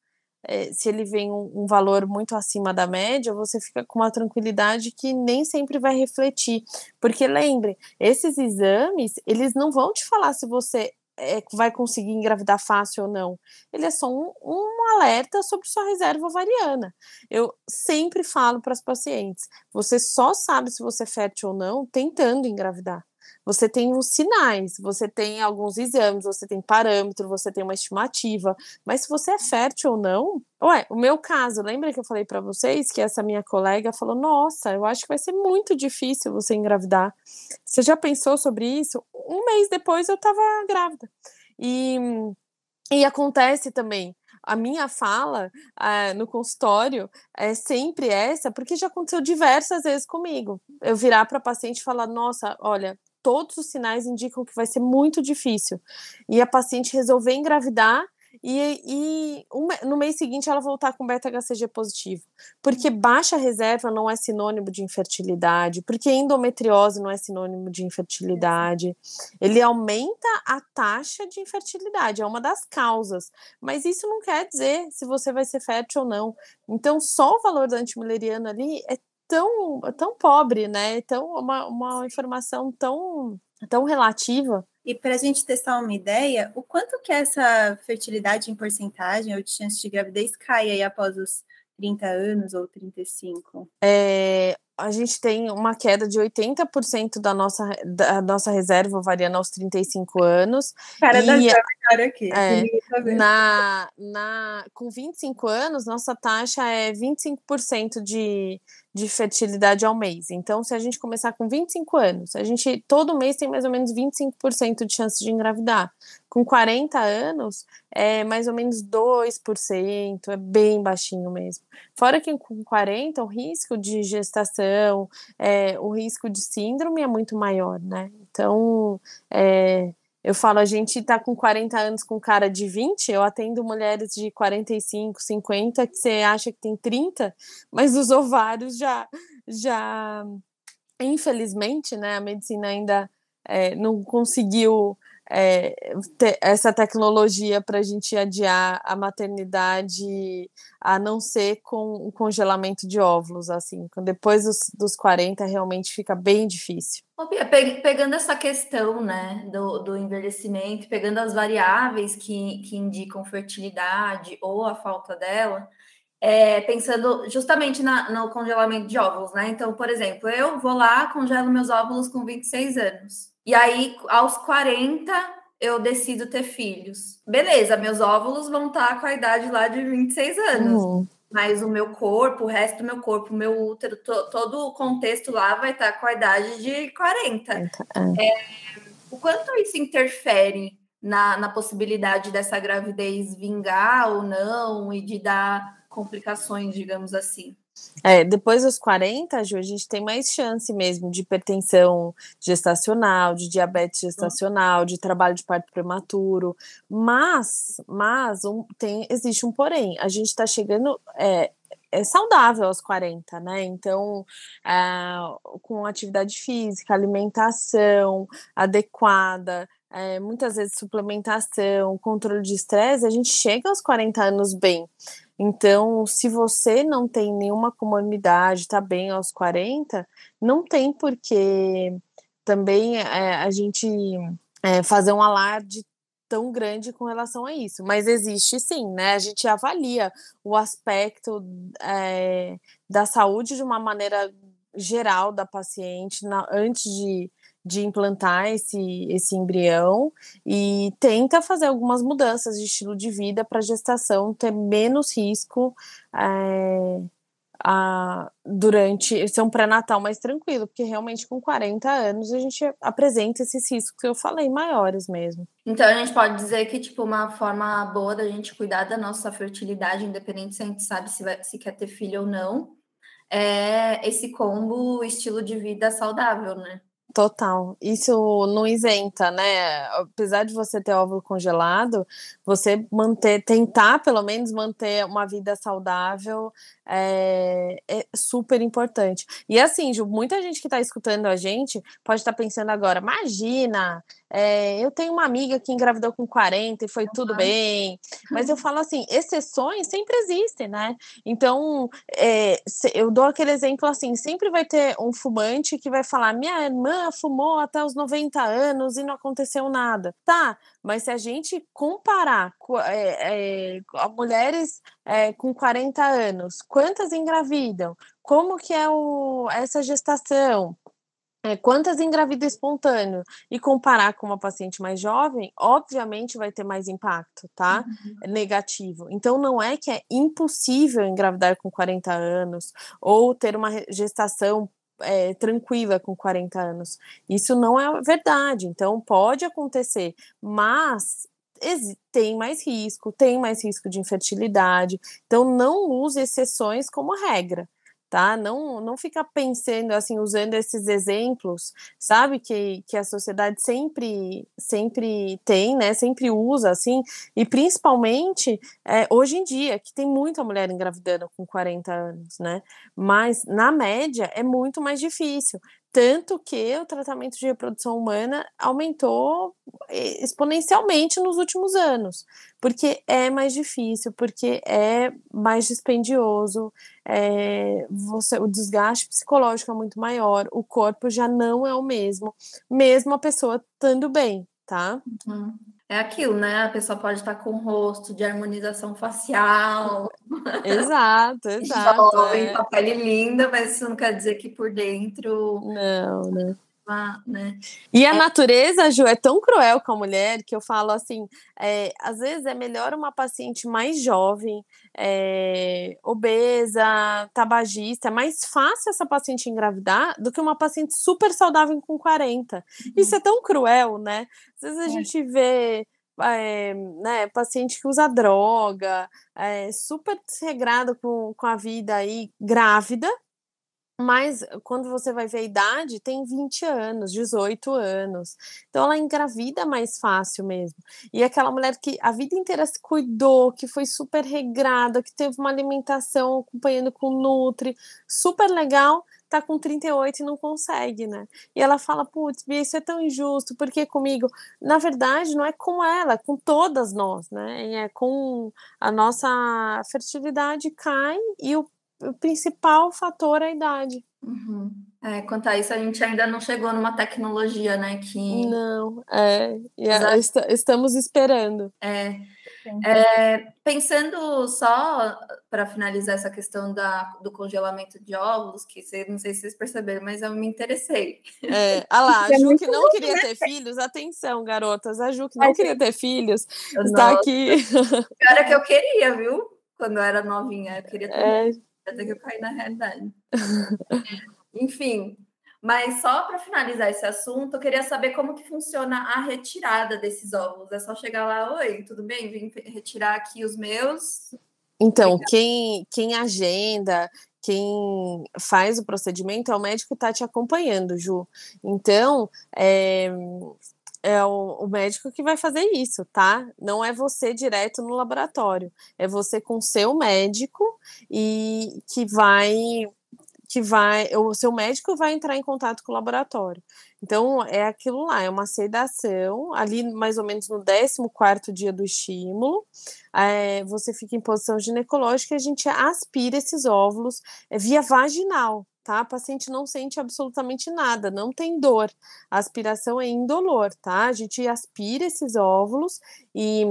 É, se ele vem um, um, valor muito acima da média, você fica com uma tranquilidade que nem sempre vai refletir. Porque lembre, esses exames, eles não vão te falar se você é, vai conseguir engravidar fácil ou não. Ele é só um, um alerta sobre sua reserva ovariana. Eu sempre falo para as pacientes: você só sabe se você é fértil ou não tentando engravidar. Você tem os sinais, você tem alguns exames, você tem parâmetro, você tem uma estimativa, mas se você é fértil ou não, ué, o meu caso, lembra que eu falei para vocês que essa minha colega falou: "Nossa, eu acho que vai ser muito difícil você engravidar". Você já pensou sobre isso? Um mês depois eu estava grávida. E e acontece também a minha fala uh, no consultório é sempre essa, porque já aconteceu diversas vezes comigo. Eu virar para paciente e falar: Nossa, olha, todos os sinais indicam que vai ser muito difícil. E a paciente resolver engravidar e, e um, no mês seguinte ela voltar com beta-HCG positivo. Porque baixa reserva não é sinônimo de infertilidade, porque endometriose não é sinônimo de infertilidade. Ele aumenta a taxa de infertilidade, é uma das causas. Mas isso não quer dizer se você vai ser fértil ou não. Então, só o valor do antimileriano ali é tão, tão pobre, né? Tão, uma, uma informação tão, tão relativa. E para a gente testar uma ideia, o quanto que essa fertilidade em porcentagem ou de chance de gravidez cai aí após os 30 anos ou 35? É, a gente tem uma queda de 80% da nossa, da nossa reserva ovariana aos 35 anos. Cara, e, cara aqui. É, na, na, com 25 anos, nossa taxa é 25% de, de fertilidade ao mês. Então, se a gente começar com 25 anos, a gente todo mês tem mais ou menos 25% de chance de engravidar. Com 40 anos, é mais ou menos 2%, é bem baixinho mesmo. Fora que com 40, o risco de gestação, é, o risco de síndrome é muito maior, né? Então, é, eu falo, a gente tá com 40 anos com cara de 20, eu atendo mulheres de 45, 50, que você acha que tem 30, mas os ovários já, já infelizmente, né, a medicina ainda é, não conseguiu é, essa tecnologia para a gente adiar a maternidade a não ser com o congelamento de óvulos, assim, depois dos, dos 40 realmente fica bem difícil. Pegando essa questão né, do, do envelhecimento, pegando as variáveis que, que indicam fertilidade ou a falta dela, é, pensando justamente na, no congelamento de óvulos, né? Então, por exemplo, eu vou lá, congelo meus óvulos com 26 anos. E aí, aos 40, eu decido ter filhos. Beleza, meus óvulos vão estar tá com a idade lá de 26 anos. Uhum. Mas o meu corpo, o resto do meu corpo, o meu útero, to, todo o contexto lá vai estar tá com a idade de 40. É. É, o quanto isso interfere na, na possibilidade dessa gravidez vingar ou não e de dar complicações, digamos assim? É, depois dos 40, Ju, a gente tem mais chance mesmo de hipertensão gestacional, de diabetes gestacional, de trabalho de parto prematuro. Mas, mas um, tem, existe um porém. A gente está chegando. É, é saudável aos 40, né? Então, é, com atividade física, alimentação adequada, é, muitas vezes suplementação, controle de estresse, a gente chega aos 40 anos bem. Então, se você não tem nenhuma comorbidade, está bem aos 40, não tem porque também é, a gente é, fazer um alarde tão grande com relação a isso. Mas existe sim, né? A gente avalia o aspecto é, da saúde de uma maneira geral da paciente na, antes de de implantar esse, esse embrião e tenta fazer algumas mudanças de estilo de vida para a gestação ter menos risco é, a, durante ser um pré-natal mais tranquilo, porque realmente com 40 anos a gente apresenta esses riscos que eu falei, maiores mesmo. Então a gente pode dizer que, tipo, uma forma boa da gente cuidar da nossa fertilidade, independente se a gente sabe se, vai, se quer ter filho ou não, é esse combo estilo de vida saudável, né? Total. Isso não isenta, né? Apesar de você ter óvulo congelado, você manter, tentar pelo menos manter uma vida saudável é, é super importante. E assim, Ju, muita gente que está escutando a gente pode estar tá pensando agora, imagina, é, eu tenho uma amiga que engravidou com 40 e foi uhum. tudo bem. Mas eu falo assim, exceções sempre existem, né? Então, é, eu dou aquele exemplo assim, sempre vai ter um fumante que vai falar, minha irmã fumou até os 90 anos e não aconteceu nada. Tá, mas se a gente comparar é, é, mulheres é, com 40 anos, quantas engravidam? Como que é o, essa gestação? É, quantas engravidam espontâneo e comparar com uma paciente mais jovem, obviamente vai ter mais impacto, tá? Uhum. Negativo. Então não é que é impossível engravidar com 40 anos ou ter uma gestação é, tranquila com 40 anos. Isso não é verdade. Então pode acontecer, mas tem mais risco, tem mais risco de infertilidade. Então não use exceções como regra tá? Não, não fica pensando assim, usando esses exemplos, sabe, que, que a sociedade sempre, sempre tem, né? Sempre usa, assim, e principalmente é, hoje em dia, que tem muita mulher engravidando com 40 anos, né? Mas na média é muito mais difícil. Tanto que o tratamento de reprodução humana aumentou eh, exponencialmente nos últimos anos, porque é mais difícil, porque é mais dispendioso, é, você, o desgaste psicológico é muito maior, o corpo já não é o mesmo, mesmo a pessoa estando bem, tá? Uhum é aquilo, né? A pessoa pode estar com o rosto de harmonização facial. Exato, exato. Jovem, é. com a pele linda, mas isso não quer dizer que por dentro. Não, né? Né? E a é. natureza, Ju, é tão cruel com a mulher que eu falo assim: é, às vezes é melhor uma paciente mais jovem, é, obesa, tabagista, é mais fácil essa paciente engravidar do que uma paciente super saudável com 40. Uhum. Isso é tão cruel, né? Às vezes a é. gente vê. É, né, paciente que usa droga, é, super desregrado com, com a vida aí, grávida, mas quando você vai ver a idade, tem 20 anos, 18 anos. Então ela engravida mais fácil mesmo. E aquela mulher que a vida inteira se cuidou, que foi super regrada, que teve uma alimentação acompanhando com Nutri, super legal, tá com 38 e não consegue, né? E ela fala, putz, Bia, isso é tão injusto, porque comigo? Na verdade, não é com ela, é com todas nós, né? É com a nossa fertilidade cai e o o principal fator é a idade. Uhum. É, quanto a isso, a gente ainda não chegou numa tecnologia, né? Que... Não, é, est estamos esperando. É. É, pensando só para finalizar essa questão da, do congelamento de óvulos, que você, não sei se vocês perceberam, mas eu me interessei. É, ah lá, a é Ju que não queria né? ter filhos, atenção, garotas, a Ju que não queria ter filhos, está aqui. Era que eu queria, viu? Quando eu era novinha, eu queria ter. É... Até que eu caí na realidade. Enfim, mas só para finalizar esse assunto, eu queria saber como que funciona a retirada desses óvulos. É só chegar lá, oi, tudo bem? Vim retirar aqui os meus. Então, quem, quem agenda, quem faz o procedimento é o médico que está te acompanhando, Ju. Então, é, é o, o, médico que vai fazer isso, tá? Não é você direto no laboratório, é você com seu médico e que vai que vai, o seu médico vai entrar em contato com o laboratório. Então, é aquilo lá, é uma sedação, ali mais ou menos no 14 dia do estímulo, é, você fica em posição ginecológica e a gente aspira esses óvulos é, via vaginal, tá? A paciente não sente absolutamente nada, não tem dor. A aspiração é indolor, tá? A gente aspira esses óvulos e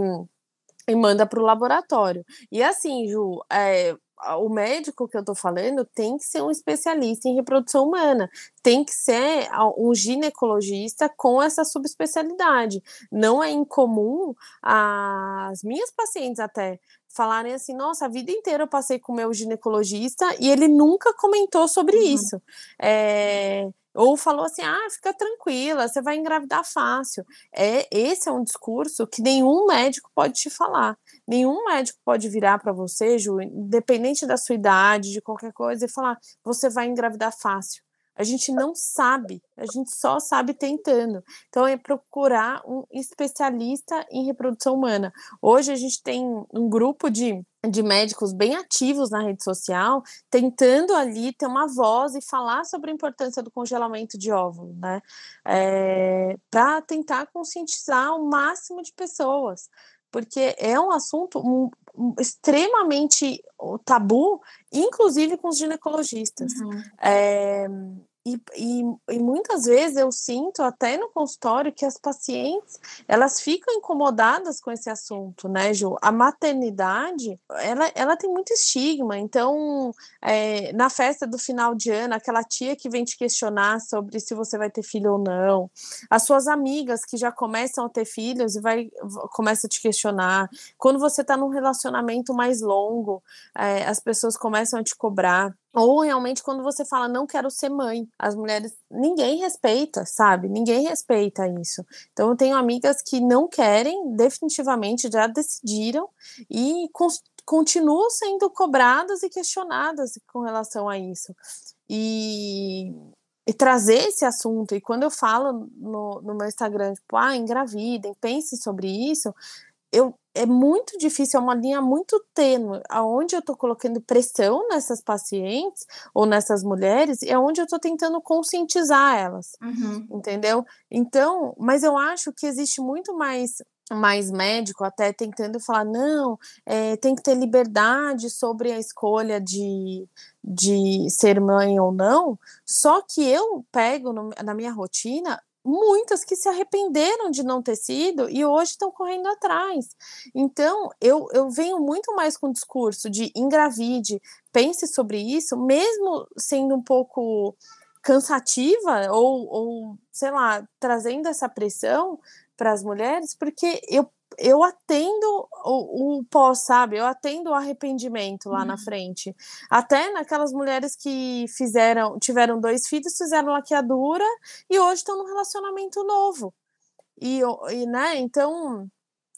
e manda para o laboratório. E assim, Ju, é, o médico que eu tô falando tem que ser um especialista em reprodução humana, tem que ser um ginecologista com essa subespecialidade. Não é incomum as minhas pacientes até falarem assim: nossa, a vida inteira eu passei com o meu ginecologista e ele nunca comentou sobre uhum. isso. É, ou falou assim: ah, fica tranquila, você vai engravidar fácil. É, esse é um discurso que nenhum médico pode te falar. Nenhum médico pode virar para você, Ju, independente da sua idade, de qualquer coisa, e falar: você vai engravidar fácil. A gente não sabe, a gente só sabe tentando. Então, é procurar um especialista em reprodução humana. Hoje, a gente tem um grupo de, de médicos bem ativos na rede social, tentando ali ter uma voz e falar sobre a importância do congelamento de óvulos, né? É, Para tentar conscientizar o máximo de pessoas porque é um assunto um, um, extremamente tabu, inclusive com os ginecologistas. Uhum. É, e, e, e, muitas vezes eu sinto até no consultório que as pacientes elas ficam incomodadas com esse assunto, né, Ju? A maternidade ela, ela tem muito estigma. Então, é, na festa do final de ano, aquela tia que vem te questionar sobre se você vai ter filho ou não, as suas amigas que já começam a ter filhos e vai começa a te questionar. Quando você está num relacionamento mais longo, é, as pessoas começam a te cobrar. Ou realmente quando você fala não quero ser mãe, as mulheres ninguém respeita, sabe? Ninguém respeita isso. Então eu tenho amigas que não querem, definitivamente já decidiram e continuam sendo cobradas e questionadas com relação a isso. E, e trazer esse assunto, e quando eu falo no, no meu Instagram, tipo, ah, engravidem, pensem sobre isso, eu, é muito difícil, é uma linha muito tênue, aonde eu estou colocando pressão nessas pacientes ou nessas mulheres, e aonde eu estou tentando conscientizar elas, uhum. entendeu? Então, mas eu acho que existe muito mais mais médico até tentando falar não é, tem que ter liberdade sobre a escolha de, de ser mãe ou não só que eu pego no, na minha rotina muitas que se arrependeram de não ter sido e hoje estão correndo atrás. Então, eu, eu venho muito mais com o discurso de engravide, pense sobre isso, mesmo sendo um pouco cansativa ou, ou sei lá, trazendo essa pressão para as mulheres, porque eu eu atendo o, o, pós, sabe? Eu atendo o arrependimento lá uhum. na frente. Até naquelas mulheres que fizeram, tiveram dois filhos, fizeram laqueadura e hoje estão num relacionamento novo. E, e, né, então,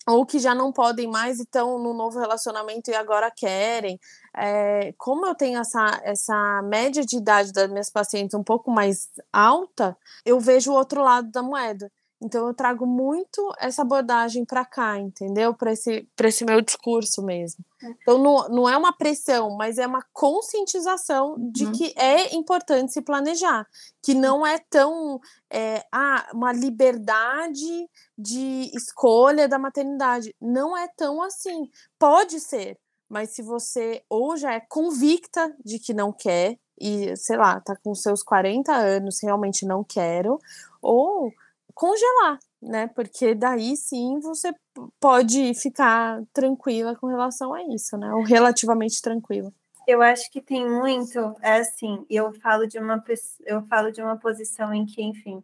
ou que já não podem mais e estão no novo relacionamento e agora querem. É, como eu tenho essa, essa média de idade das minhas pacientes um pouco mais alta, eu vejo o outro lado da moeda. Então eu trago muito essa abordagem para cá, entendeu? Para esse, esse meu discurso mesmo. É. Então não, não é uma pressão, mas é uma conscientização de uhum. que é importante se planejar, que não é tão é, ah, uma liberdade de escolha da maternidade. Não é tão assim. Pode ser, mas se você ou já é convicta de que não quer, e sei lá, tá com seus 40 anos, realmente não quero, ou congelar. né? Porque daí sim você pode ficar tranquila com relação a isso, né? Ou relativamente tranquila. Eu acho que tem muito, é assim, eu falo de uma eu falo de uma posição em que, enfim,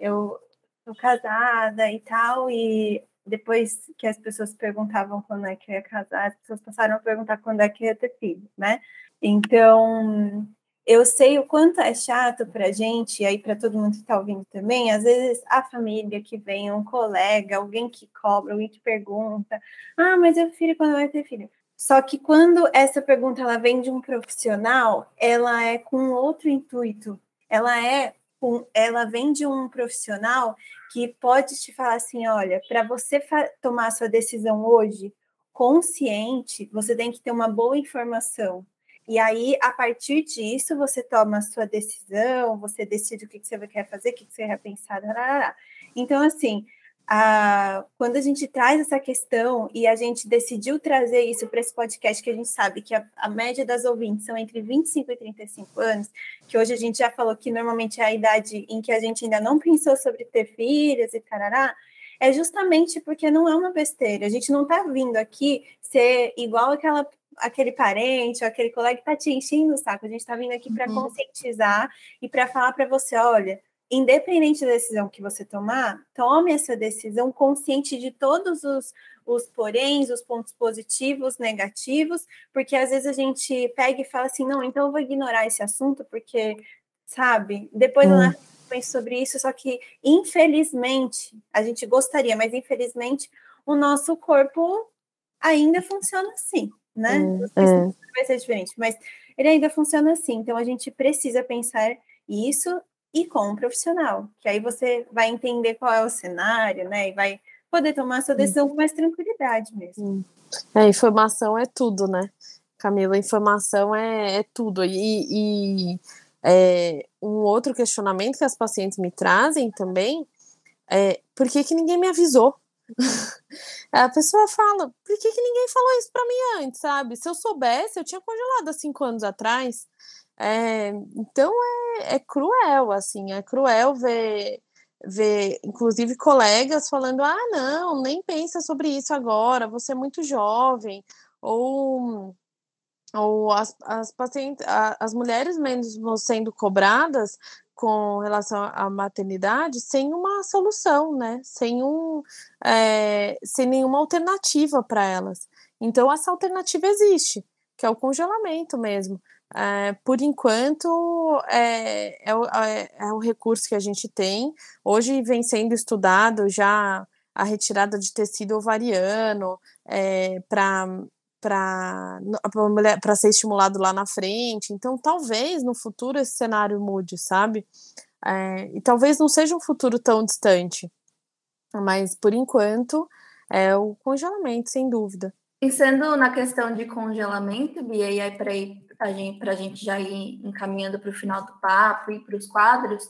eu tô casada e tal, e depois que as pessoas perguntavam quando é que eu ia casar, as pessoas passaram a perguntar quando é que eu ia ter filho, né? Então, eu sei o quanto é chato para a gente, e aí para todo mundo que está ouvindo também, às vezes a família que vem, um colega, alguém que cobra, alguém que pergunta, ah, mas eu filho quando vai ter filho. Só que quando essa pergunta ela vem de um profissional, ela é com outro intuito. Ela é com, ela vem de um profissional que pode te falar assim, olha, para você tomar sua decisão hoje consciente, você tem que ter uma boa informação. E aí, a partir disso, você toma a sua decisão, você decide o que, que você quer fazer, o que, que você quer pensar. Então, assim, a, quando a gente traz essa questão e a gente decidiu trazer isso para esse podcast, que a gente sabe que a, a, média das ouvintes são entre 25 e 35 anos, que hoje a gente já falou que normalmente é a idade em que a gente ainda não pensou sobre ter filhos e tarará, é justamente porque não é uma besteira. A gente não está vindo aqui ser igual aquela aquele parente ou aquele colega que está te enchendo o saco. A gente está vindo aqui para uhum. conscientizar e para falar para você, olha, independente da decisão que você tomar, tome essa decisão consciente de todos os, os poréns, os pontos positivos, negativos, porque às vezes a gente pega e fala assim, não, então eu vou ignorar esse assunto, porque, sabe, depois hum. eu penso sobre isso, só que infelizmente, a gente gostaria, mas infelizmente o nosso corpo ainda funciona assim, né? Hum, não sei vai ser diferente, mas ele ainda funciona assim, então a gente precisa pensar isso e com um profissional, que aí você vai entender qual é o cenário, né? E vai poder tomar sua decisão com mais tranquilidade mesmo. É, informação é tudo, né? Camila, informação é, é tudo. E, e é, um outro questionamento que as pacientes me trazem também é por que, que ninguém me avisou? a pessoa fala, por que, que ninguém falou isso para mim antes, sabe? Se eu soubesse, eu tinha congelado há cinco anos atrás. É, então é, é, cruel, assim, é cruel ver, ver, inclusive, colegas falando: ah, não, nem pensa sobre isso agora, você é muito jovem, ou, ou as, as pacientes, as mulheres mesmo sendo cobradas com relação à maternidade sem uma solução, né? Sem, um, é, sem nenhuma alternativa para elas. Então, essa alternativa existe, que é o congelamento mesmo. É, por enquanto, é, é, o, é, é, o recurso que a gente tem. Hoje vem sendo estudado já a retirada de tecido ovariano é, para para ser estimulado lá na frente. Então, talvez no futuro esse cenário mude, sabe? É, e talvez não seja um futuro tão distante, mas por enquanto é o congelamento, sem dúvida. Pensando na questão de congelamento, Bia, e aí para a gente, gente já ir encaminhando para o final do papo e para os quadros,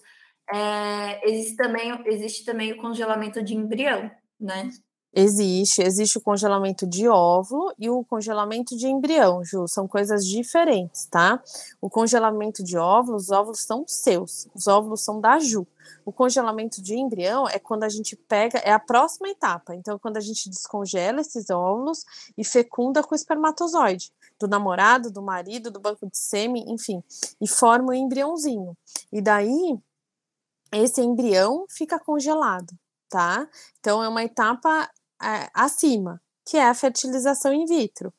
é, existe, também, existe também o congelamento de embrião, né? Existe, existe o congelamento de óvulo e o congelamento de embrião, Ju, são coisas diferentes, tá? O congelamento de óvulos, os óvulos são seus, os óvulos são da Ju. O congelamento de embrião é quando a gente pega, é a próxima etapa. Então, quando a gente descongela esses óvulos e fecunda com espermatozoide do namorado, do marido, do banco de sêmen, enfim, e forma um embriãozinho. E daí, esse embrião fica congelado, tá? Então, é uma etapa é, acima, que é a fertilização in vitro.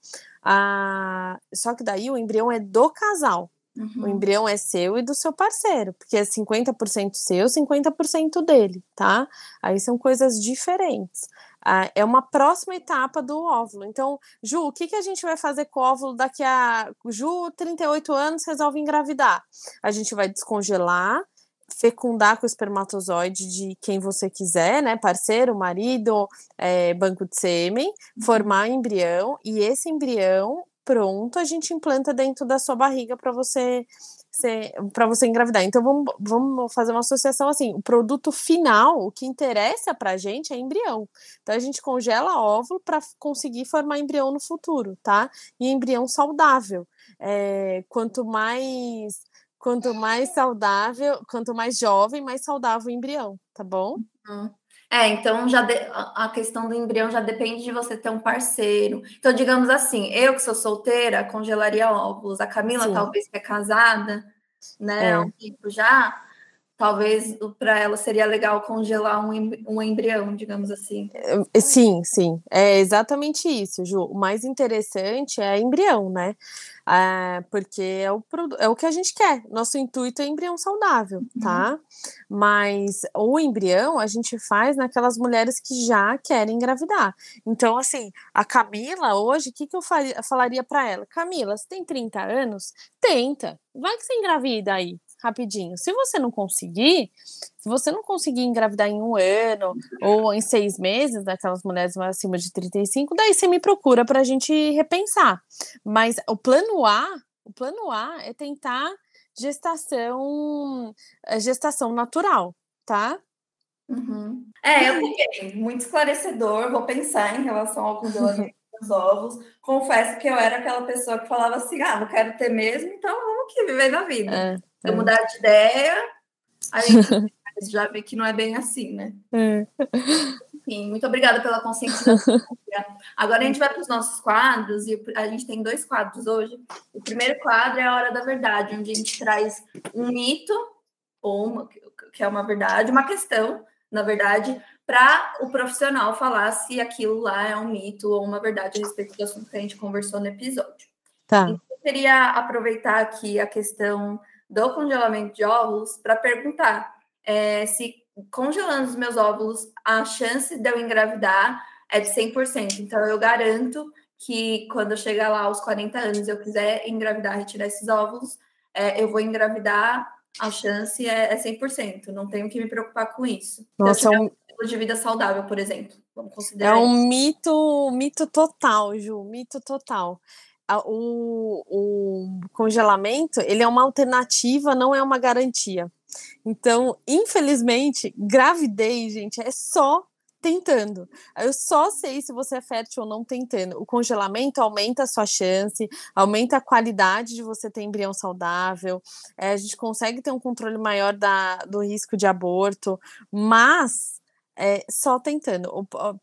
Ah, só que daí o embrião é do casal. Uhum. O embrião é seu e do seu parceiro, porque é 50% seu, 50% dele, tá? Aí são coisas diferentes. Ah, é uma próxima etapa do óvulo. Então, Ju, o que, que a gente vai fazer com o óvulo daqui a. Ju, 38 anos, resolve engravidar. A gente vai descongelar, fecundar com o espermatozoide de quem você quiser, né? Parceiro, marido, é, banco de sêmen, uhum. formar embrião, e esse embrião pronto a gente implanta dentro da sua barriga para você para você engravidar. Então vamos, vamos fazer uma associação assim, o produto final, o que interessa para a gente é embrião. Então a gente congela óvulo para conseguir formar embrião no futuro, tá? E embrião saudável. É, quanto mais Quanto mais saudável, quanto mais jovem, mais saudável o embrião, tá bom? Uhum. É, então já de, a questão do embrião já depende de você ter um parceiro. Então, digamos assim, eu que sou solteira, congelaria óvulos. A Camila, Sim. talvez que é casada, né, é. um tempo já, talvez para ela seria legal congelar um, um embrião, digamos assim. É, sim, sim, é exatamente isso, Ju. O mais interessante é embrião, né? É, porque é o, é o que a gente quer. Nosso intuito é embrião saudável, uhum. tá? Mas o embrião a gente faz naquelas mulheres que já querem engravidar. Então, assim, a Camila, hoje, o que, que eu faria, falaria para ela? Camila, você tem 30 anos? Tenta. Vai que você engravida aí rapidinho. Se você não conseguir, se você não conseguir engravidar em um ano ou em seis meses, daquelas mulheres acima de 35, daí você me procura para a gente repensar. Mas o plano A, o plano A é tentar gestação, eh, gestação natural, tá? Uhum. É, eu fiquei muito esclarecedor. Vou pensar em relação ao congelamento dos ovos. Confesso que eu era aquela pessoa que falava assim: ah, não quero ter mesmo, então vamos que viver na vida. É. Se eu é. mudar de ideia, aí já vê que não é bem assim, né? É. Enfim, muito obrigada pela conscientização. Agora a gente vai para os nossos quadros, e a gente tem dois quadros hoje. O primeiro quadro é a Hora da Verdade, onde a gente traz um mito, ou uma, que é uma verdade, uma questão, na verdade, para o profissional falar se aquilo lá é um mito ou uma verdade a respeito do assunto que a gente conversou no episódio. Tá. Então, eu queria aproveitar aqui a questão do congelamento de óvulos para perguntar é, se congelando os meus óvulos, a chance de eu engravidar é de 100%. Então, eu garanto que quando eu chegar lá aos 40 anos, eu quiser engravidar, retirar esses óvulos, é, eu vou engravidar, a chance é, é 100%. Não tenho que me preocupar com isso. Nossa, é um... de vida saudável, por exemplo. Vamos considerar. É um mito, mito total, Ju, mito total o, o congelamento ele é uma alternativa, não é uma garantia. Então, infelizmente, gravidez, gente, é só tentando. Eu só sei se você é fértil ou não tentando. O congelamento aumenta a sua chance, aumenta a qualidade de você ter embrião saudável, é, a gente consegue ter um controle maior da, do risco de aborto, mas é, só tentando.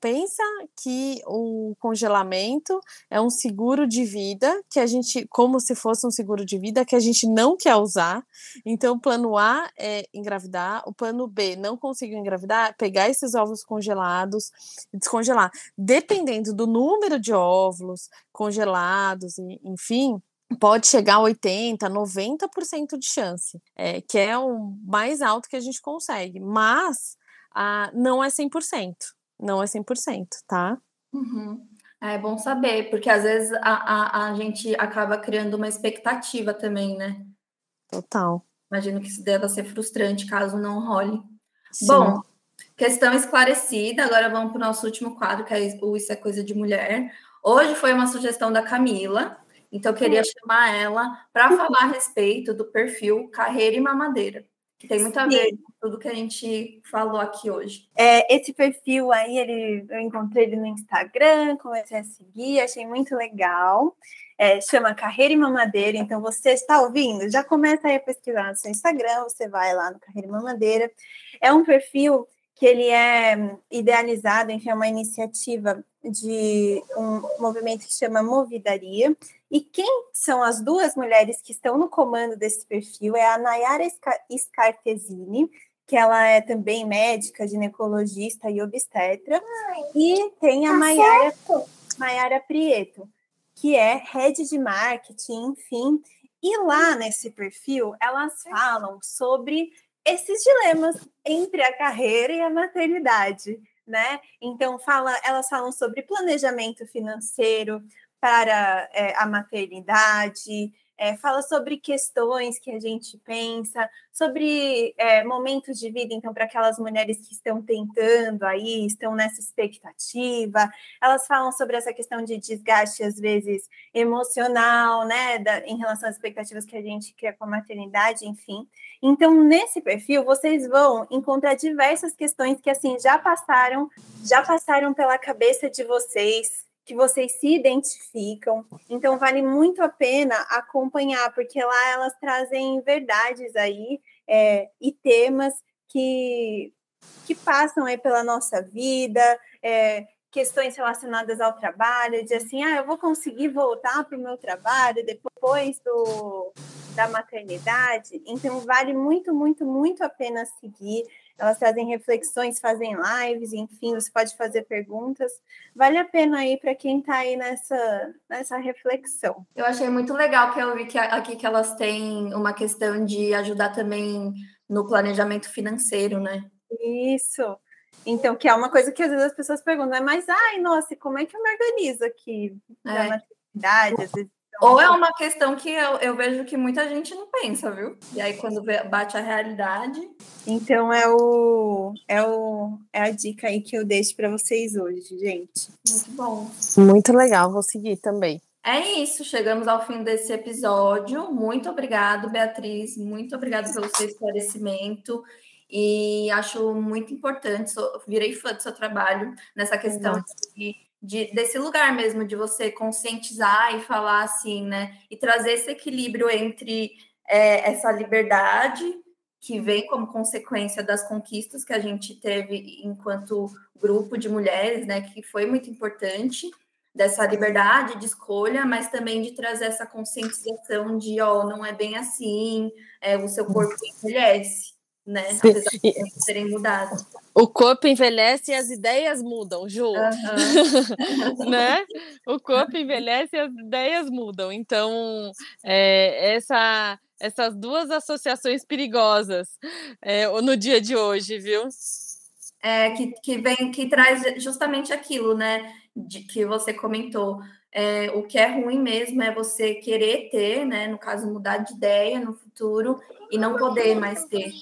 Pensa que o congelamento é um seguro de vida que a gente, como se fosse um seguro de vida que a gente não quer usar. Então, o plano A é engravidar, o plano B não conseguiu engravidar, pegar esses óvulos congelados e descongelar. Dependendo do número de óvulos congelados, enfim, pode chegar a 80%, 90% de chance, é, que é o mais alto que a gente consegue. Mas ah, não é 100%. Não é 100%, tá? Uhum. É bom saber, porque às vezes a, a, a gente acaba criando uma expectativa também, né? Total. Imagino que isso deva ser frustrante caso não role. Sim. Bom, questão esclarecida. Agora vamos para o nosso último quadro, que é o Isso é Coisa de Mulher. Hoje foi uma sugestão da Camila, então eu queria chamar ela para falar a respeito do perfil Carreira e Mamadeira tem muito a ver Sim. com tudo que a gente falou aqui hoje. É, esse perfil aí, ele, eu encontrei ele no Instagram, comecei a seguir, achei muito legal. É, chama Carreira e Mamadeira, então você está ouvindo, já começa aí a pesquisar no seu Instagram, você vai lá no Carreira e Mamadeira. É um perfil que ele é idealizado, enfim, é uma iniciativa de um movimento que chama Movidaria, e quem são as duas mulheres que estão no comando desse perfil é a Nayara Scartesini, que ela é também médica, ginecologista e obstetra, e tem a tá Mayara, Mayara Prieto, que é head de marketing, enfim. E lá nesse perfil, elas falam sobre esses dilemas entre a carreira e a maternidade, né? Então fala, elas falam sobre planejamento financeiro, para é, a maternidade, é, fala sobre questões que a gente pensa, sobre é, momentos de vida, então, para aquelas mulheres que estão tentando aí, estão nessa expectativa, elas falam sobre essa questão de desgaste, às vezes, emocional, né, da, em relação às expectativas que a gente cria com a maternidade, enfim. Então, nesse perfil, vocês vão encontrar diversas questões que, assim, já passaram, já passaram pela cabeça de vocês, que vocês se identificam. Então vale muito a pena acompanhar, porque lá elas trazem verdades aí é, e temas que que passam aí pela nossa vida, é, questões relacionadas ao trabalho, de assim, ah, eu vou conseguir voltar para o meu trabalho depois do, da maternidade. Então, vale muito, muito, muito a pena seguir. Elas trazem reflexões, fazem lives, enfim, você pode fazer perguntas. Vale a pena aí para quem está aí nessa, nessa reflexão. Eu achei muito legal que eu vi que aqui que elas têm uma questão de ajudar também no planejamento financeiro, né? Isso. Então, que é uma coisa que às vezes as pessoas perguntam, né? mas ai, nossa, como é que eu me organizo aqui é. na maternidade? Às vezes ou é uma questão que eu, eu, vejo que muita gente não pensa, viu? E aí, quando bate a realidade. Então, é o, é o é a dica aí que eu deixo para vocês hoje, gente. Muito bom. Muito legal, vou seguir também. É isso, chegamos ao fim desse episódio. Muito obrigado, Beatriz. Muito obrigada pelo seu esclarecimento. E acho muito importante, sou, virei fã do seu trabalho nessa questão de, de, desse lugar mesmo, de você conscientizar e falar assim, né? E trazer esse equilíbrio entre é, essa liberdade que vem como consequência das conquistas que a gente teve enquanto grupo de mulheres, né? Que foi muito importante dessa liberdade de escolha, mas também de trazer essa conscientização de, ó, não é bem assim, é, o seu corpo envelhece né? Apesar de serem. O corpo envelhece e as ideias mudam, Ju. Uhum. né? O corpo envelhece e as ideias mudam. Então, é, essa, essas duas associações perigosas é, no dia de hoje, viu? É, que, que vem, que traz justamente aquilo, né? De, que você comentou. É, o que é ruim mesmo é você querer ter, né? No caso, mudar de ideia no futuro e não poder mais ter.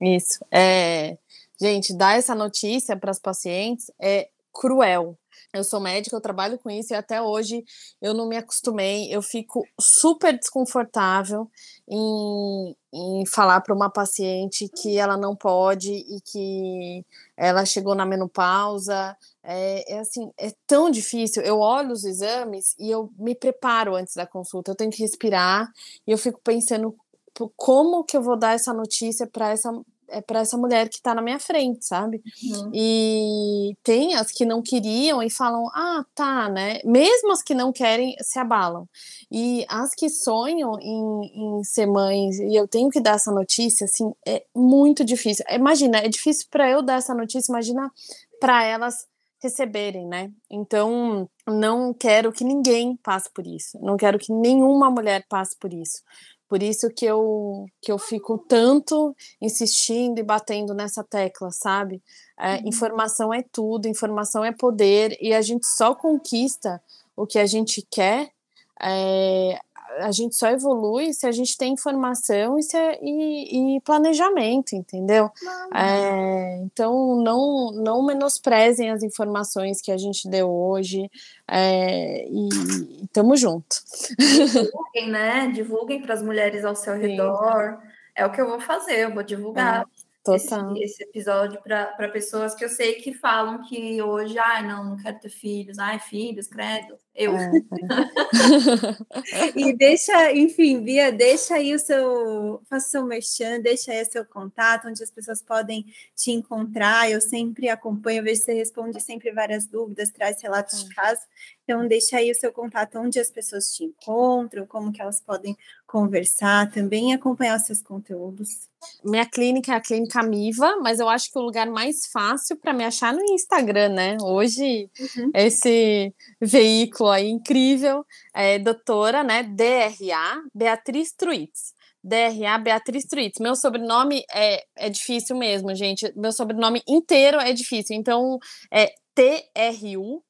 Isso. É, gente, dar essa notícia para as pacientes é cruel. Eu sou médica, eu trabalho com isso e até hoje eu não me acostumei. Eu fico super desconfortável em, em falar para uma paciente que ela não pode e que ela chegou na menopausa. É, é, assim, é tão difícil. Eu olho os exames e eu me preparo antes da consulta. Eu tenho que respirar e eu fico pensando como que eu vou dar essa notícia para essa é para essa mulher que está na minha frente, sabe? Uhum. E tem as que não queriam e falam, ah, tá, né? Mesmo as que não querem se abalam. E as que sonham em, em ser mães, e eu tenho que dar essa notícia, assim, é muito difícil. Imagina, é difícil para eu dar essa notícia, imagina para elas receberem, né? Então, não quero que ninguém passe por isso. Não quero que nenhuma mulher passe por isso. Por isso que eu, que eu fico tanto insistindo e batendo nessa tecla, sabe? É, uhum. Informação é tudo, informação é poder, e a gente só conquista o que a gente quer é, a gente só evolui se a gente tem informação e, se, é, e, e planejamento, entendeu? É, então, não, não menosprezem as informações que a gente deu hoje é, e, e tamo junto. Divulguem, né? Divulguem para as mulheres ao seu Sim. redor. É o que eu vou fazer, eu vou divulgar. É. Esse, esse, episódio para pessoas que eu sei que falam que hoje, ai, não, não quero ter filhos, ai, filhos, credo, eu. É, é. e deixa, enfim, Bia, deixa aí o seu, faça o seu merchan, deixa aí o seu contato, onde as pessoas podem te encontrar. Eu sempre acompanho, vejo que você responde sempre várias dúvidas, traz relatos de caso. Então, deixa aí o seu contato, onde as pessoas te encontram, como que elas podem conversar também acompanhar os seus conteúdos. Minha clínica é a Clínica Miva, mas eu acho que o lugar mais fácil para me achar no Instagram, né? Hoje, uhum. esse veículo aí incrível é doutora, né? DRA Beatriz Truitz. DRA Beatriz Truitz. Meu sobrenome é, é difícil mesmo, gente. Meu sobrenome inteiro é difícil. Então, é T-R-U-Y-T-S,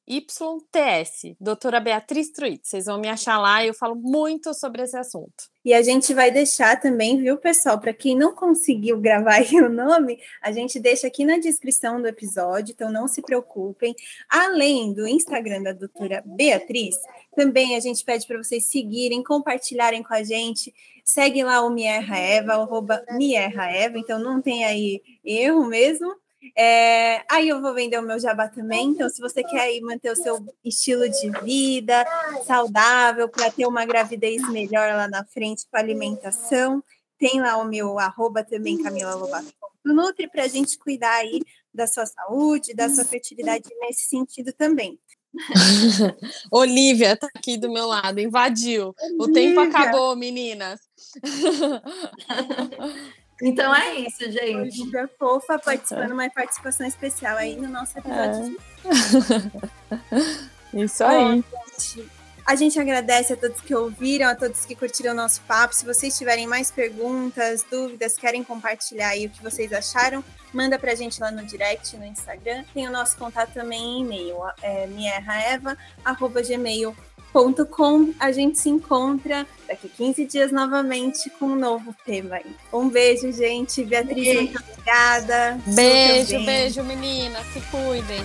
doutora Beatriz Truitz. Vocês vão me achar lá e eu falo muito sobre esse assunto. E a gente vai deixar também, viu, pessoal? Para quem não conseguiu gravar o nome, a gente deixa aqui na descrição do episódio, então não se preocupem. Além do Instagram da doutora Beatriz, também a gente pede para vocês seguirem, compartilharem com a gente. Segue lá o Mierra Eva, arroba Mierra Eva, então não tem aí erro mesmo. É, aí eu vou vender o meu jabá também. Então, se você quer aí manter o seu estilo de vida saudável para ter uma gravidez melhor lá na frente com alimentação, tem lá o meu arroba também, Camila Lobato Nutri, para a gente cuidar aí da sua saúde, da sua fertilidade nesse sentido também. Olivia tá aqui do meu lado, invadiu. Olivia. O tempo acabou, meninas. Então é isso, gente. Olivia Fofa participando, uma participação especial aí no nosso episódio. É. Isso aí. A gente agradece a todos que ouviram, a todos que curtiram o nosso papo. Se vocês tiverem mais perguntas, dúvidas, querem compartilhar aí o que vocês acharam, manda pra gente lá no direct, no Instagram. Tem o nosso contato também em e-mail, é mierraeva.gmail.com. A gente se encontra daqui 15 dias novamente com um novo tema. Um beijo, gente. Beatriz, muito obrigada. Beijo, beijo, meninas. Se cuidem.